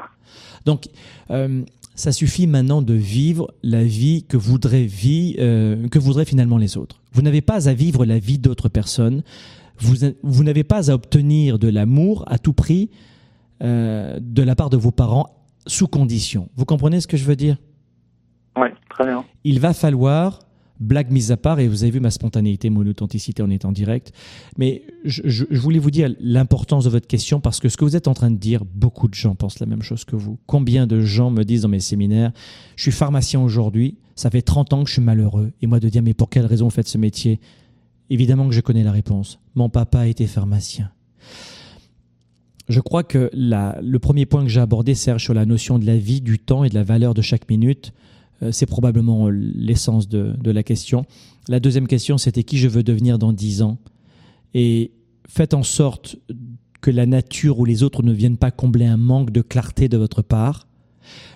Donc, euh, ça suffit maintenant de vivre la vie que voudraient, vie, euh, que voudraient finalement les autres. Vous n'avez pas à vivre la vie d'autres personnes. Vous, vous n'avez pas à obtenir de l'amour à tout prix euh, de la part de vos parents sous condition. Vous comprenez ce que je veux dire? Oui, très bien. il va falloir blague mise à part, et vous avez vu ma spontanéité, mon authenticité en étant direct, mais je, voulais vous dire l'importance de votre question parce que ce que vous êtes en train de dire, beaucoup de gens pensent la même chose que vous. Combien de gens me disent dans mes séminaires, je suis pharmacien aujourd'hui, ça fait 30 ans que je suis malheureux, et moi de dire, mais pour quelle raison vous faites ce métier? Évidemment que je connais la réponse. Mon papa était pharmacien. Je crois que le premier point que j'ai abordé, Serge, sur la notion de la vie, du temps et de la valeur de chaque minute, c'est probablement l'essence de, la question. La deuxième question, c'était qui je veux devenir dans dix ans? Et faites en sorte que la nature ou les autres ne viennent pas combler un manque de clarté de votre part.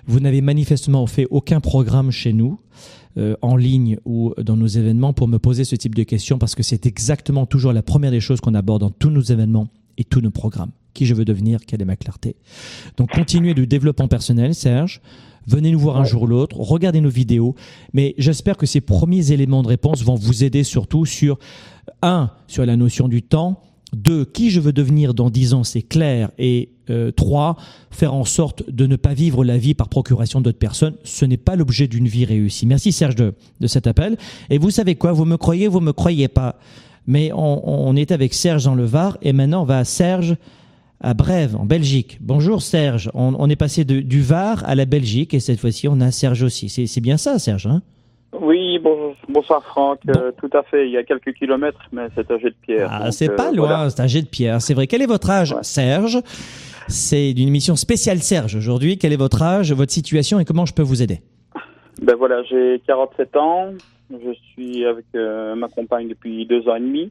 Vous n'avez manifestement fait aucun programme chez nous, euh, en ligne ou dans nos événements, pour me poser ce type de questions, parce que c'est exactement toujours la première des choses qu'on aborde dans tous nos événements et tous nos programmes. Qui je veux devenir, quelle est ma clarté? Donc continuez du développement personnel, Serge. Venez nous voir un jour ou l'autre, regardez nos vidéos. Mais j'espère que ces premiers éléments de réponse vont vous aider surtout sur, un, sur la notion du temps, deux, qui je veux devenir dans dix ans, c'est clair. Et euh, trois, faire en sorte de ne pas vivre la vie par procuration d'autres personnes. Ce n'est pas l'objet d'une vie réussie. Merci Serge de, de cet appel. Et vous savez quoi, vous me croyez, vous me croyez pas. Mais on, on est avec Serge dans le Var et maintenant on va à Serge à Brève, en Belgique. Bonjour Serge, on, est passé du Var à la Belgique et cette fois-ci on a Serge aussi. C'est bien ça Serge hein? Oui, bonsoir Franck. Euh, tout à fait. Il y a quelques kilomètres, mais c'est un jet de pierre. Ah, c'est pas euh, loin, c'est un jet de pierre. C'est vrai. Quel est votre âge, Serge? C'est une émission spéciale Serge aujourd'hui. Quel est votre âge, votre situation et comment je peux vous aider? Ben voilà, j'ai 47 ans. Je suis avec euh, ma compagne depuis deux ans et demi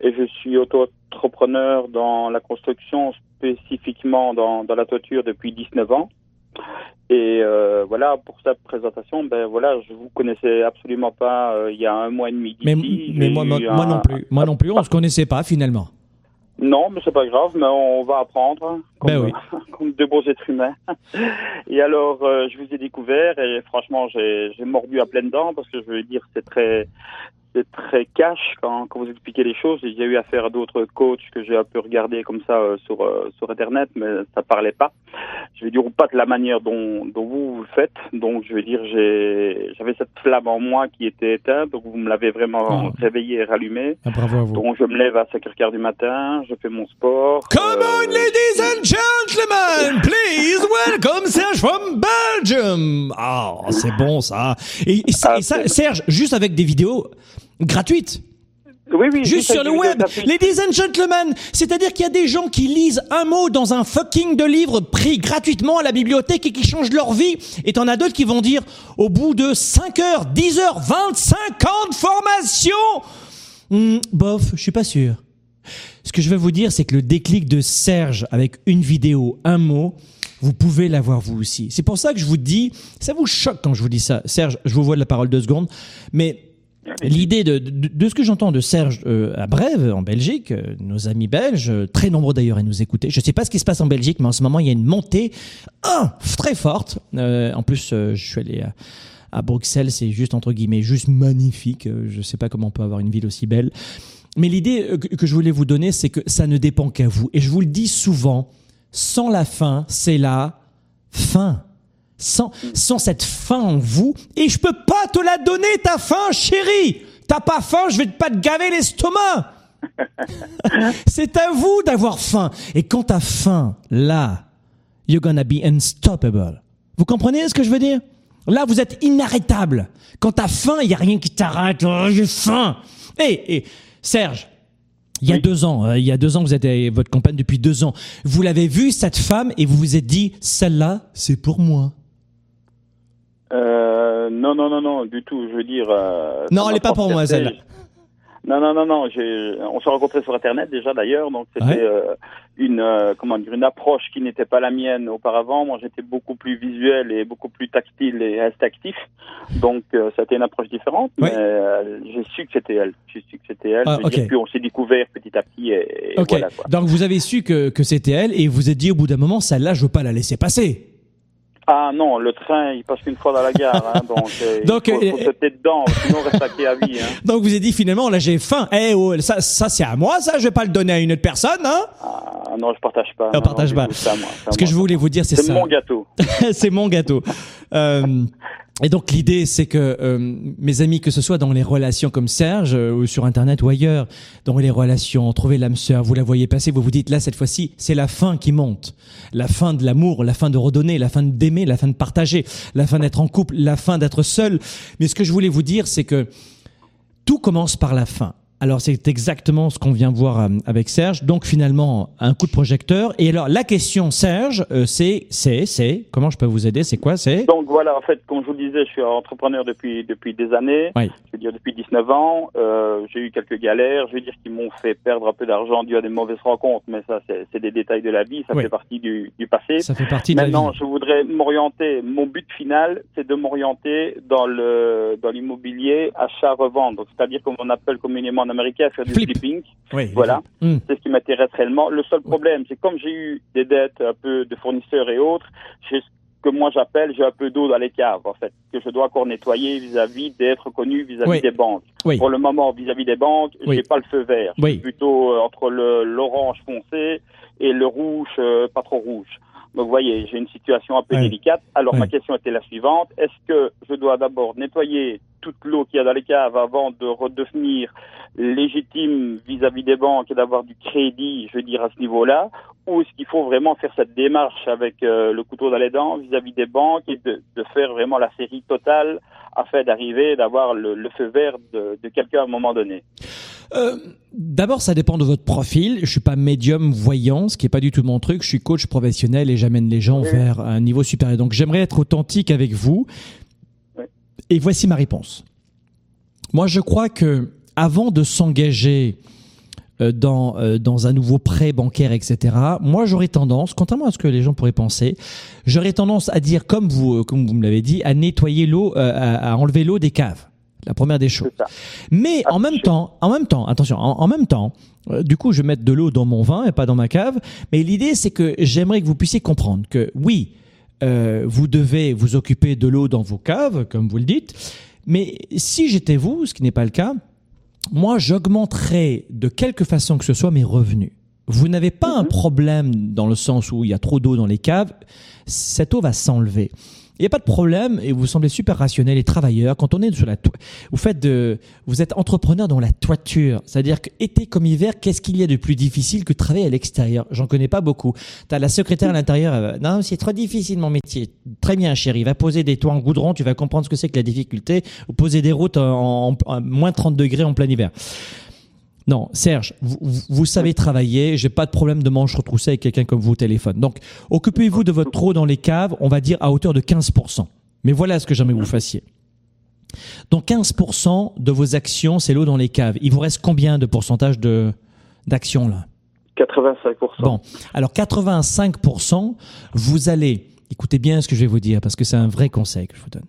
et je suis auto-entrepreneur dans la construction, spécifiquement dans, dans la toiture depuis 19 ans. Et euh, voilà, pour cette présentation, ben voilà, je vous connaissais absolument pas euh, il y a un mois et demi. Mais, mais moi, moi, non plus, moi non plus, on se connaissait pas finalement. Non, mais c'est pas grave, mais on va apprendre comme, ben oui. comme de beaux êtres humains. Et alors, euh, je vous ai découvert et franchement, j'ai mordu à pleines dents parce que je veux dire, c'est très, c'est très cash quand, quand vous expliquez les choses. J'ai eu affaire à d'autres coachs que j'ai un peu regardé comme ça euh, sur euh, sur internet, mais ça parlait pas. Je vais dire pas de la manière dont, dont vous, vous le faites. Donc je vais dire j'avais cette flamme en moi qui était éteinte. Donc vous me l'avez vraiment ah. réveillé et rallumé. Ah, bravo à vous. Donc je me lève à 5 h du matin, je fais mon sport. Come on, euh, ladies and gentlemen, please welcome Serge from Belgium. Ah, c'est bon ça. Et, et ça, Serge, juste avec des vidéos gratuite. Oui, oui, Juste sur le web. Ladies and gentlemen, c'est-à-dire qu'il y a des gens qui lisent un mot dans un fucking de livre pris gratuitement à la bibliothèque et qui changent leur vie. Et t'en as d'autres qui vont dire, au bout de 5 heures, 10 heures, 25 ans de formation, hmm, bof, je suis pas sûr. Ce que je veux vous dire, c'est que le déclic de Serge avec une vidéo, un mot, vous pouvez l'avoir vous aussi. C'est pour ça que je vous dis, ça vous choque quand je vous dis ça. Serge, je vous vois de la parole deux secondes, mais L'idée de, de, ce que j'entends de Serge euh, à Brève, en Belgique, euh, nos amis belges, euh, très nombreux d'ailleurs à nous écouter. Je ne sais pas ce qui se passe en Belgique, mais en ce moment, il y a une montée ah, très forte. en plus, je suis allé à, à Bruxelles, c'est juste, entre guillemets, juste magnifique. je ne sais pas comment on peut avoir une ville aussi belle. Mais l'idée que, que je voulais vous donner, c'est que ça ne dépend qu'à vous. Et je vous le dis souvent, sans la fin, c'est la fin sans, sans cette faim en vous. Et je peux pas te la donner, ta faim, chérie. T'as pas faim, je vais pas te gaver l'estomac. C'est à vous d'avoir faim. Et quand t'as faim, là, you're gonna be unstoppable. Vous comprenez ce que je veux dire? Là, vous êtes inarrêtable. Quand t'as faim, il y a rien qui t'arrête. Oh, j'ai faim. Et, et Serge, il y a deux ans, euh, il y a deux ans, vous êtes avec votre compagne depuis deux ans. Vous l'avez vue cette femme et vous vous êtes dit, celle-là, c'est pour moi. Euh, non, non, non, non, du tout. Je veux dire. Euh, non, elle n'est pas pour moi, celle-là. Non, non, non, non. On s'est rencontrés sur Internet déjà d'ailleurs, donc c'était euh, une euh, comment dire une approche qui n'était pas la mienne auparavant. Moi, j'étais beaucoup plus visuel et beaucoup plus tactile et actif, donc euh, c'était une approche différente. Mais j'ai su que c'était elle. J'ai su que c'était elle. Ah, puis on s'est découvert petit à petit et, voilà. Quoi. Donc vous avez su que que c'était elle et vous vous êtes dit au bout d'un moment, celle-là, je veux pas la laisser passer. Ah non, le train, il passe qu'une fois dans la gare, hein, donc, euh, donc il faut, euh, faut dedans, sinon on reste à vie. Hein. Donc vous avez dit finalement, là j'ai faim, eh oh, ça, ça c'est à moi, ça, je vais pas le donner à une autre personne, hein Ah non, je partage pas. Je partage pas. Ça, moi, Ce que je voulais vous dire, c'est ça. C'est mon gâteau. c'est mon gâteau. Euh, Et donc l'idée, c'est que euh, mes amis, que ce soit dans les relations comme Serge euh, ou sur Internet ou ailleurs, dans les relations, trouvez l'âme sœur, vous la voyez passer, vous vous dites là cette fois-ci, c'est la fin qui monte, la fin de l'amour, la fin de redonner, la fin d'aimer, la fin de partager, la fin d'être en couple, la fin d'être seul. Mais ce que je voulais vous dire, c'est que tout commence par la fin. Alors c'est exactement ce qu'on vient voir euh, avec Serge. Donc finalement un coup de projecteur. Et alors la question Serge, euh, c'est c'est c'est comment je peux vous aider? C'est quoi? C'est? Donc voilà en fait comme je vous le disais, je suis entrepreneur depuis depuis des années. Je veux dire depuis 19 ans. Euh, j'ai eu quelques galères. Je veux dire qui m'ont fait perdre un peu d'argent dû à des mauvaises rencontres. Mais ça c'est des détails de la vie. Ça fait partie du, du passé. Ça fait partie. De Maintenant la vie. je voudrais m'orienter. Mon but final c'est de m'orienter dans le dans l'immobilier achat revente. C'est-à-dire comme on appelle communément en américain, faire du flipping. voilà. Hmm. C'est ce qui m'intéresse réellement. Le seul problème, c'est comme j'ai eu des dettes un peu de fournisseurs et autres, j'ai ce que moi j'appelle, j'ai un peu d'eau dans les caves, en fait, que je dois encore nettoyer vis-à-vis d'être connu vis-à-vis des banques. Pour le moment, vis-à-vis des banques, j'ai pas le feu vert. Suis plutôt euh, entre le l'orange foncé et le rouge euh, pas trop rouge. Donc, vous voyez, j'ai une situation un peu délicate. Alors, ma question était la suivante. Est-ce que je dois d'abord nettoyer toute l'eau qu'il y a dans les caves avant de redevenir légitime vis-à-vis des banques et d'avoir du crédit, je veux dire, à ce niveau-là Ou est-ce qu'il faut vraiment faire cette démarche avec euh, le couteau dans les dents vis-à-vis des banques et de, faire vraiment la série totale afin d'arriver, d'avoir le, feu vert de, de quelqu'un à un moment donné? Euh, D'abord, ça dépend de votre profil. Je suis pas médium voyant, ce qui est pas du tout mon truc. Je suis coach professionnel et j'amène les gens vers un niveau supérieur. Donc, j'aimerais être authentique avec vous. Et voici ma réponse. Moi, je crois que avant de s'engager euh, dans euh, dans un nouveau prêt bancaire, etc. Moi, j'aurais tendance, contrairement à ce que les gens pourraient penser, j'aurais tendance à dire, comme vous comme vous me l'avez dit, à nettoyer l'eau, à enlever l'eau des caves la première des choses. Mais en même temps, en même temps, attention, en, même temps, euh, du coup, je vais mettre de l'eau dans mon vin et pas dans ma cave. Mais l'idée, c'est que j'aimerais que vous puissiez comprendre que oui, euh, vous devez vous occuper de l'eau dans vos caves, comme vous le dites. Mais si j'étais vous, ce qui n'est pas le cas, moi, j'augmenterais de quelque façon que ce soit mes revenus. Vous n'avez pas un mhm. problème dans le sens où il y a trop d'eau dans les caves. Cette eau va s'enlever. Il n'y a pas de problème et vous semblez super rationnel et travailleur. Quand on est sur la vous faites de, vous êtes entrepreneur dans la toiture. C'est-à-dire que été comme hiver, qu'est-ce qu'il y a de plus difficile que de travailler à l'extérieur? J'en connais pas beaucoup. T'as la secrétaire à l'intérieur. Euh, non, c'est trop difficile mon métier. Très bien, chérie. Va poser des toits en goudron. Tu vas comprendre ce que c'est que la difficulté. Ou poser des routes en, en moins 30 degrés en plein hiver. Non, Serge, vous, vous savez travailler, j'ai pas de problème de manche retroussée avec quelqu'un comme vous au téléphone. Donc, occupez-vous de votre trou dans les caves, on va dire à hauteur de 15%. Mais voilà ce que j'aimerais que vous fassiez. Donc 15% de vos actions, c'est l'eau dans les caves. Il vous reste combien de pourcentage de d'actions là? 85%. Bon, alors 85%, vous allez, écoutez bien ce que je vais vous dire parce que c'est un vrai conseil que je vous donne.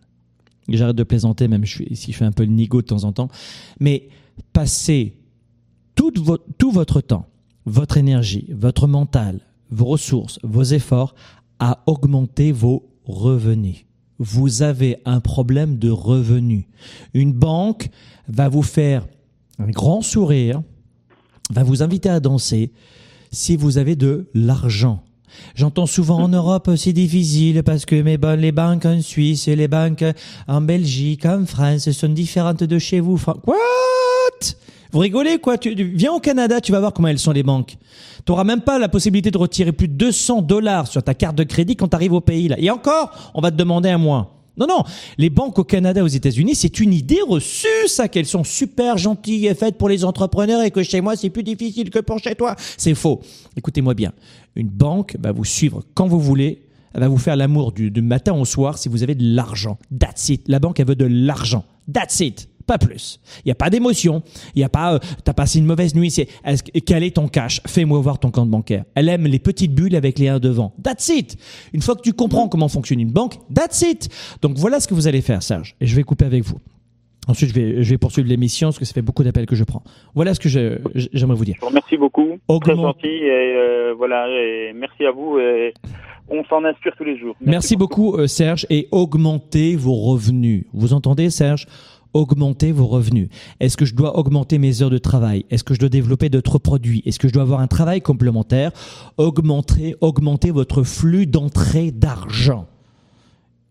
J'arrête de plaisanter, même si je fais un peu le nigo de temps en temps, mais passez tout, votre temps, votre énergie, votre mental, vos ressources, vos efforts à augmenter vos revenus. Vous avez un problème de revenus. Une banque va vous faire un grand sourire, va vous inviter à danser si vous avez de l'argent. J'entends souvent en Europe c'est difficile parce que les banques en Suisse et les banques en Belgique, en France sont différentes de chez vous. What vous rigolez quoi tu, Viens au Canada, tu vas voir comment elles sont les banques. Tu n'auras même pas la possibilité de retirer plus de 200 dollars sur ta carte de crédit quand tu arrives au pays là. Et encore, on va te demander un mois. Non, non, les banques au Canada, aux États-Unis, c'est une idée reçue, ça, qu'elles sont super gentilles et faites pour les entrepreneurs et que chez moi, c'est plus difficile que pour chez toi. C'est faux. Écoutez-moi bien. Une banque va vous suivre quand vous voulez. Elle va vous faire l'amour du, du matin au soir si vous avez de l'argent. That's it. La banque, elle veut de l'argent. That's it pas plus. Il n'y a pas d'émotion. Il n'y a pas, euh, t'as passé une mauvaise nuit. C'est, quel est ton cash? Fais-moi voir ton compte bancaire. Elle aime les petites bulles avec les 1 devant. That's it. Une fois que tu comprends comment fonctionne une banque, that's it. Donc voilà ce que vous allez faire, Serge. Et je vais couper avec vous. Ensuite, je vais, je vais poursuivre l'émission parce que ça fait beaucoup d'appels que je prends. Voilà ce que j'aimerais vous dire. Merci beaucoup. Très gentil et euh, voilà. Et merci à vous. Et on s'en inspire tous les jours. Merci, beaucoup, beaucoup euh, Serge. Et augmentez vos revenus. Vous entendez, Serge? Augmenter vos revenus Est-ce que je dois augmenter mes heures de travail Est-ce que je dois développer d'autres produits Est-ce que je dois avoir un travail complémentaire Augmenter, augmenter votre flux d'entrée d'argent.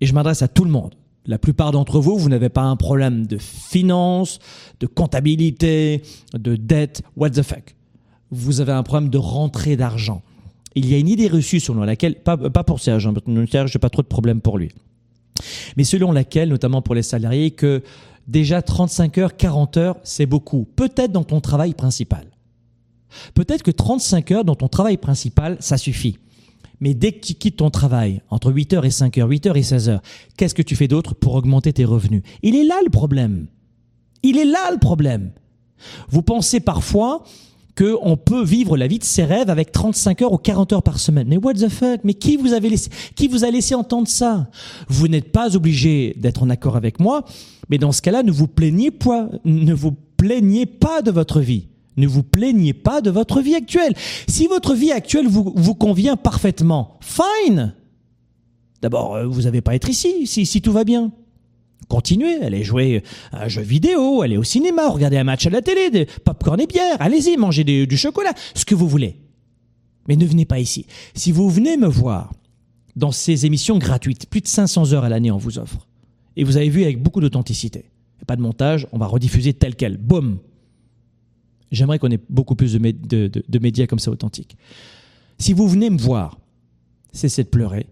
Et je m'adresse à tout le monde. la plupart d'entre vous, vous n'avez pas un problème de finance, de comptabilité, de dette, what the fuck. Vous avez un problème de rentrée d'argent. Il y a une idée reçue selon laquelle, pas, pour Serge, hein, Serge, j'ai pas trop de problème pour lui, mais selon laquelle, notamment pour les salariés, que déjà 35 heures, 40 heures, c'est beaucoup. Peut-être dans ton travail principal. Peut-être que 35 heures dans ton travail principal, ça suffit. Mais dès que tu quittes ton travail, entre 8h et 5h, 8h et 16h, qu'est-ce que tu fais d'autre pour augmenter tes revenus? Il est là le problème. Il est là le problème. Vous pensez parfois qu'on peut vivre la vie de ses rêves avec 35 heures ou 40 heures par semaine. Mais what the fuck? Mais qui vous, avez laissé, qui vous a laissé entendre ça? Vous n'êtes pas obligé d'être en accord avec moi, mais dans ce cas-là, ne vous plaignez pas, ne vous plaignez pas de votre vie. Ne vous plaignez pas de votre vie actuelle. Si votre vie actuelle vous, vous convient parfaitement, fine. D'abord, euh, vous n'avez pas à être ici, si, si tout va bien. Continuez, allez jouer à un jeu vidéo, allez au cinéma, regardez un match à la télé, des popcorn et bière, allez-y, mangez du chocolat, ce que vous voulez. Mais ne venez pas ici. Si vous venez me voir dans ces émissions gratuites, plus de 500 heures à l'année on vous offre, et vous avez vu avec beaucoup d'authenticité, pas de montage, on va rediffuser tel quel, boum, J'aimerais qu'on ait beaucoup plus de, médias comme ça authentiques. Si vous venez me voir, cessez de pleurer,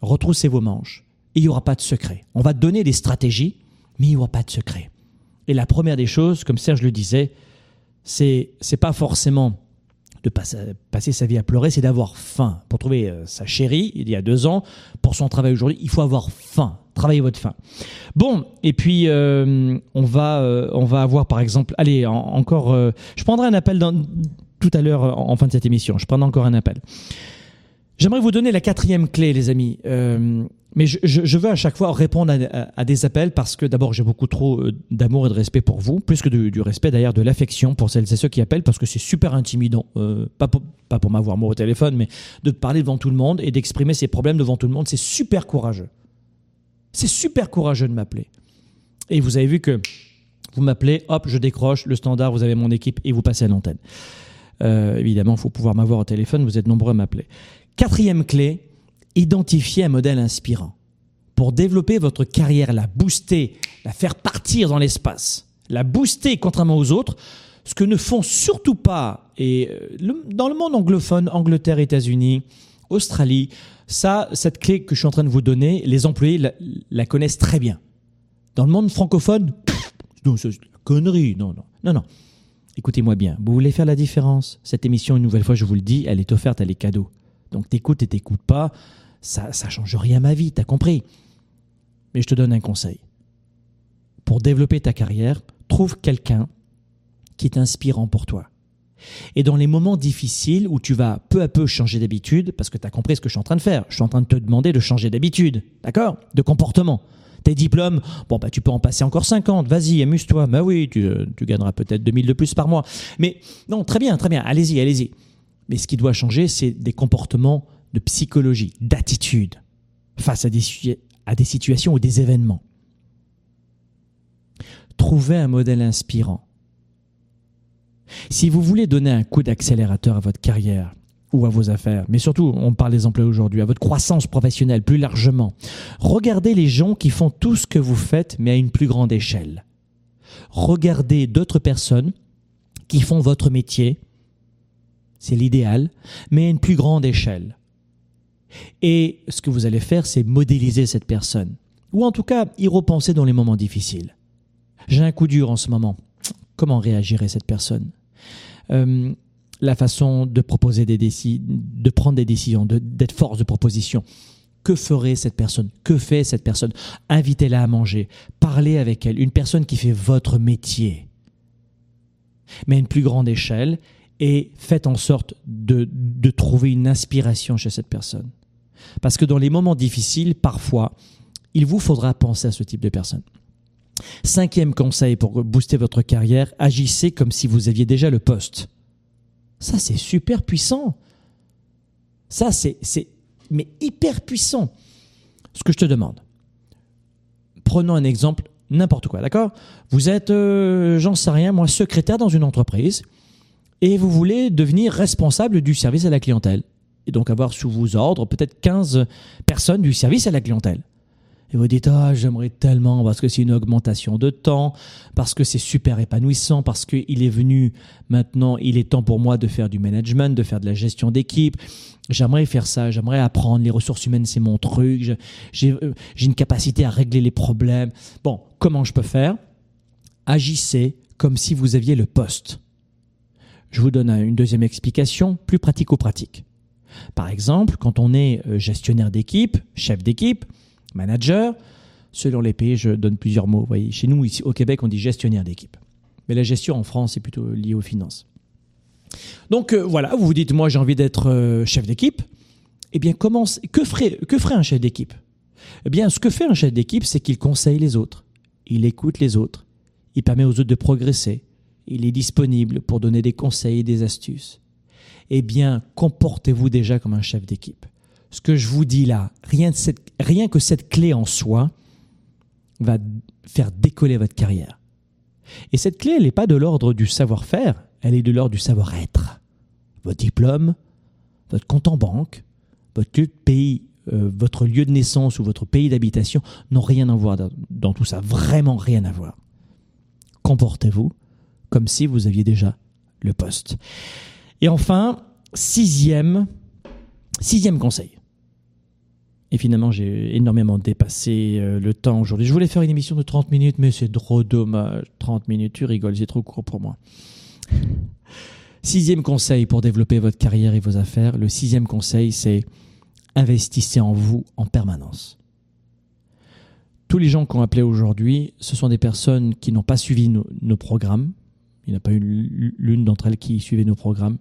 retroussez vos manches, et il n'y aura pas de secret. On va donner des stratégies, mais il n'y aura pas de secret. Et la première des choses, comme Serge le disait, c'est c'est pas forcément de passer, sa vie à pleurer, c'est d'avoir faim. Pour trouver euh, sa chérie, il y a deux ans, pour son travail aujourd'hui, il faut avoir faim. Travaillez votre faim. Bon, et puis euh, on va euh, on va avoir par exemple, allez encore, je prendrai un appel tout à l'heure en, fin de cette émission. Je prendrai encore un appel. J'aimerais vous donner la quatrième clé, les amis. Mais je, veux à chaque fois répondre à, des appels parce que d'abord j'ai beaucoup trop euh, d'amour et de respect pour vous, plus que du respect d'ailleurs de l'affection pour celles et ceux qui appellent parce que c'est super intimidant, euh, pas pour, m'avoir moi au téléphone, mais de parler devant tout le monde et d'exprimer ses problèmes devant tout le monde, c'est super courageux. C'est super courageux de m'appeler. Et vous avez vu que vous m'appelez, hop, je décroche, le standard, vous avez mon équipe et vous passez à l'antenne. Euh, évidemment, il faut pouvoir m'avoir au téléphone, vous êtes nombreux à m'appeler. Quatrième clé, identifier un modèle inspirant. Pour développer votre carrière, la booster, la faire partir dans l'espace, la booster contrairement aux autres, ce que ne font surtout pas, et euh, dans le monde anglophone, Angleterre, États-Unis, Australie, ça, cette clé que je suis en train de vous donner, les employés la, connaissent très bien. Dans le monde francophone, non, c'est connerie, non, non, non, non. Écoutez-moi bien, vous voulez faire la différence? Cette émission, une nouvelle fois, je vous le dis, elle est offerte, elle est cadeau. Donc t'écoutes et t'écoutes pas ça ne change rien à ma vie, t'as compris. Mais je te donne un conseil. Pour développer ta carrière, trouve quelqu'un qui est inspirant pour toi. Et dans les moments difficiles où tu vas peu à peu changer d'habitude, parce que tu as compris ce que je suis en train de faire, je suis en train de te demander de changer d'habitude, d'accord? De comportement. Tes diplômes, bon, bah, tu peux en passer encore 50, vas-y, amuse-toi. Bah oui, tu, tu gagneras peut-être 2000 de plus par mois. Mais non, très bien, très bien, allez-y, allez-y. Mais ce qui doit changer, c'est des comportements de psychologie, d'attitude face à des, situations ou des événements. Trouvez un modèle inspirant. Si vous voulez donner un coup d'accélérateur à votre carrière ou à vos affaires, mais surtout, on parle des emplois aujourd'hui, à votre croissance professionnelle plus largement, regardez les gens qui font tout ce que vous faites, mais à une plus grande échelle. Regardez d'autres personnes qui font votre métier, c'est l'idéal, mais à une plus grande échelle. Et ce que vous allez faire, c'est modéliser cette personne. Ou en tout cas, y repenser dans les moments difficiles. J'ai un coup dur en ce moment. Comment réagirait cette personne? Euh, La façon de proposer des décisions, de prendre des décisions, d'être force de proposition. Que ferait cette personne? Que fait cette personne? Invitez-la à manger. Parlez avec elle. Une personne qui fait votre métier. Mais à une plus grande échelle et faites en sorte de trouver une inspiration chez cette personne. Parce que dans les moments difficiles, parfois, il vous faudra penser à ce type de personne. Cinquième conseil pour booster votre carrière, agissez comme si vous aviez déjà le poste. Ça, c'est super puissant. Ça, c'est, mais hyper puissant. Ce que je te demande. Prenons un exemple, n'importe quoi, d'accord? Vous êtes, euh, j'en sais rien, moi, secrétaire dans une entreprise et vous voulez devenir responsable du service à la clientèle et donc avoir sous vos ordres peut-être 15 personnes du service à la clientèle. Et vous dites, ah, j'aimerais tellement parce que c'est une augmentation de temps, parce que c'est super épanouissant, parce qu'il est venu maintenant, il est temps pour moi de faire du management, de faire de la gestion d'équipe. J'aimerais faire ça, j'aimerais apprendre. Les ressources humaines, c'est mon truc. Euh, j'ai une capacité à régler les problèmes. Bon, comment je peux faire? Agissez comme si vous aviez le poste. Je vous donne une deuxième explication, plus pratico-pratique. Par exemple, quand on est euh, gestionnaire d'équipe, chef d'équipe, manager, selon les pays, je donne plusieurs mots. Vous voyez, chez nous, ici au Québec, on dit gestionnaire d'équipe. Mais la gestion en France, c'est plutôt lié aux finances. Donc euh, voilà, vous vous dites, moi j'ai envie d'être euh, chef d'équipe. Eh bien, comment, que, ferait, que ferait un chef d'équipe? Eh bien, ce que fait un chef d'équipe, c'est qu'il conseille les autres. Il écoute les autres. Il permet aux autres de progresser. Il est disponible pour donner des conseils et des astuces eh bien, comportez-vous déjà comme un chef d'équipe. Ce que je vous dis là, rien, que cette clé en soi va faire décoller votre carrière. Et cette clé, elle n'est pas de l'ordre du savoir-faire, elle est de l'ordre du savoir-être. Votre diplôme, votre compte en banque, votre pays, euh, votre lieu de naissance ou votre pays d'habitation n'ont rien à voir dans tout ça, vraiment rien à voir. Comportez-vous comme si vous aviez déjà le poste. Et enfin, sixième, sixième conseil. Et finalement, j'ai énormément dépassé euh, le temps aujourd'hui. Je voulais faire une émission de 30 minutes, mais c'est trop dommage. 30 minutes, tu rigoles, c'est trop court pour moi. Sixième conseil pour développer votre carrière et vos affaires. Le sixième conseil, c'est investissez en vous en permanence. Tous les gens qu'on appelé aujourd'hui, ce sont des personnes qui n'ont pas suivi nos programmes. Il n'y a pas eu l'une d'entre elles qui suivait nos programmes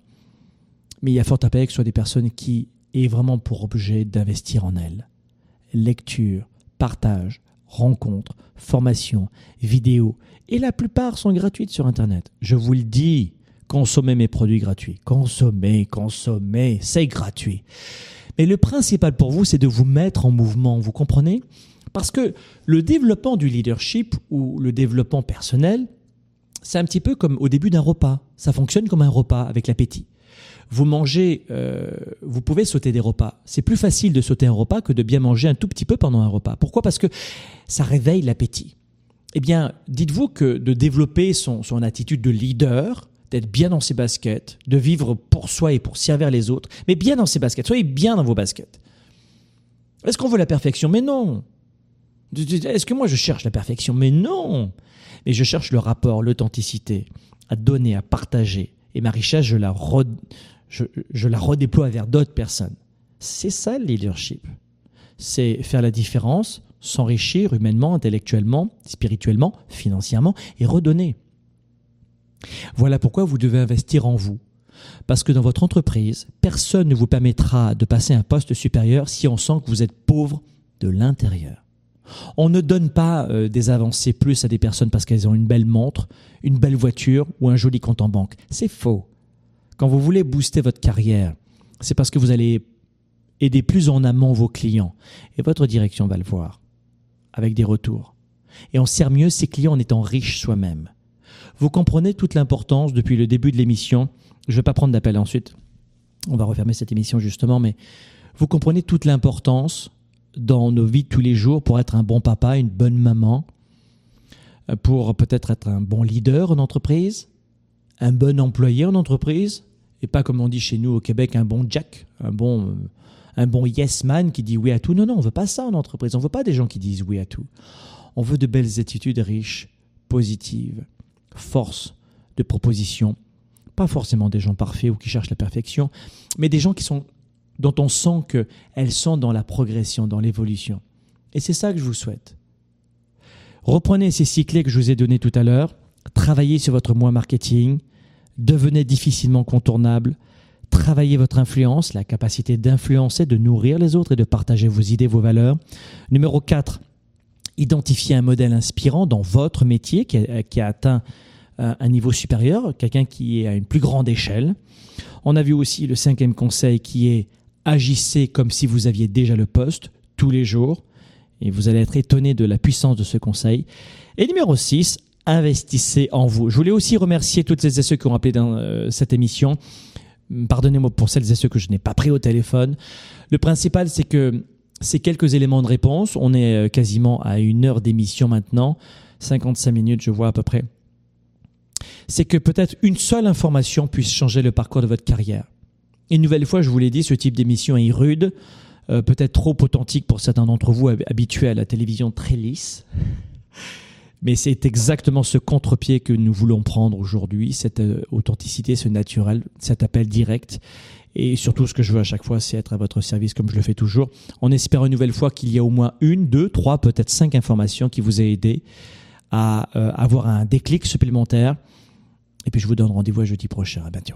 mais il y a fort à parier que ce soit des personnes qui aient vraiment pour objet d'investir en elles. Lecture, partage, rencontres, formation, vidéos, et la plupart sont gratuites sur Internet. Je vous le dis, consommez mes produits gratuits. Consommez, consommez, c'est gratuit. Mais le principal pour vous, c'est de vous mettre en mouvement, vous comprenez? Parce que le développement du leadership ou le développement personnel, c'est un petit peu comme au début d'un repas. Ça fonctionne comme un repas avec l'appétit vous mangez, euh, vous pouvez sauter des repas. C'est plus facile de sauter un repas que de bien manger un tout petit peu pendant un repas. Pourquoi? Parce que ça réveille l'appétit. Eh bien, dites-vous que de développer son, son attitude de leader, d'être bien dans ses baskets, de vivre pour soi et pour servir les autres, mais bien dans ses baskets. Soyez bien dans vos baskets. Est-ce qu'on veut la perfection? Mais non. Est-ce que moi je cherche la perfection? Mais non. Mais je cherche le rapport, l'authenticité, à donner, à partager. Et ma richesse, je la, je, la redéploie vers d'autres personnes. C'est ça le leadership. C'est faire la différence, s'enrichir humainement, intellectuellement, spirituellement, financièrement et redonner. Voilà pourquoi vous devez investir en vous. Parce que dans votre entreprise, personne ne vous permettra de passer un poste supérieur si on sent que vous êtes pauvre de l'intérieur. On ne donne pas euh, des avancées plus à des personnes parce qu'elles ont une belle montre, une belle voiture ou un joli compte en banque. C'est faux. Quand vous voulez booster votre carrière, c'est parce que vous allez aider plus en amont vos clients. Et votre direction va le voir, avec des retours. Et on sert mieux ses clients en étant riche soi-même. Vous comprenez toute l'importance depuis le début de l'émission. Je ne vais pas prendre d'appel ensuite. On va refermer cette émission justement, mais vous comprenez toute l'importance dans nos vies tous les jours pour être un bon papa, une bonne maman, pour peut-être être un bon leader en entreprise, un bon employé en entreprise, et pas comme on dit chez nous au Québec, un bon Jack, un bon, euh, un bon yes man qui dit oui à tout. Non, non, on veut pas ça en entreprise. On veut pas des gens qui disent oui à tout. On veut de belles attitudes riches, positives, force de proposition. Pas forcément des gens parfaits ou qui cherchent la perfection, mais des gens qui sont, dont on sent qu'elles sont dans la progression, dans l'évolution. Et c'est ça que je vous souhaite. Reprenez ces six clés que je vous ai données tout à l'heure. Travaillez sur votre moi marketing devenez difficilement contournable, travaillez votre influence, la capacité d'influencer, de nourrir les autres et de partager vos idées, vos valeurs. Numéro 4, identifiez un modèle inspirant dans votre métier qui a, atteint euh, un niveau supérieur, quelqu'un qui est à une plus grande échelle. On a vu aussi le cinquième conseil qui est agissez comme si vous aviez déjà le poste tous les jours. Et vous allez être étonné de la puissance de ce conseil. Et numéro 6, investissez en vous. Je voulais aussi remercier toutes celles et ceux qui ont appelé dans euh, cette émission. Pardonnez-moi pour celles et ceux que je n'ai pas pris au téléphone. Le principal, c'est que ces quelques éléments de réponse. On est quasiment à une heure d'émission maintenant, 55 minutes, je vois à peu près. C'est que peut-être une seule information puisse changer le parcours de votre carrière. Une nouvelle fois, je vous l'ai dit, ce type d'émission est rude, peut-être trop authentique pour certains d'entre vous habitués à la télévision très lisse. Mais c'est exactement ce contre-pied que nous voulons prendre aujourd'hui, cette euh, authenticité, ce naturel, cet appel direct. Et surtout, ce que je veux à chaque fois, c'est être à votre service comme je le fais toujours. On espère une nouvelle fois qu'il y a au moins une, deux, trois, peut-être cinq informations qui vous aient aidé à euh, avoir un déclic supplémentaire. Et puis, je vous donne rendez-vous à jeudi prochain. À bientôt.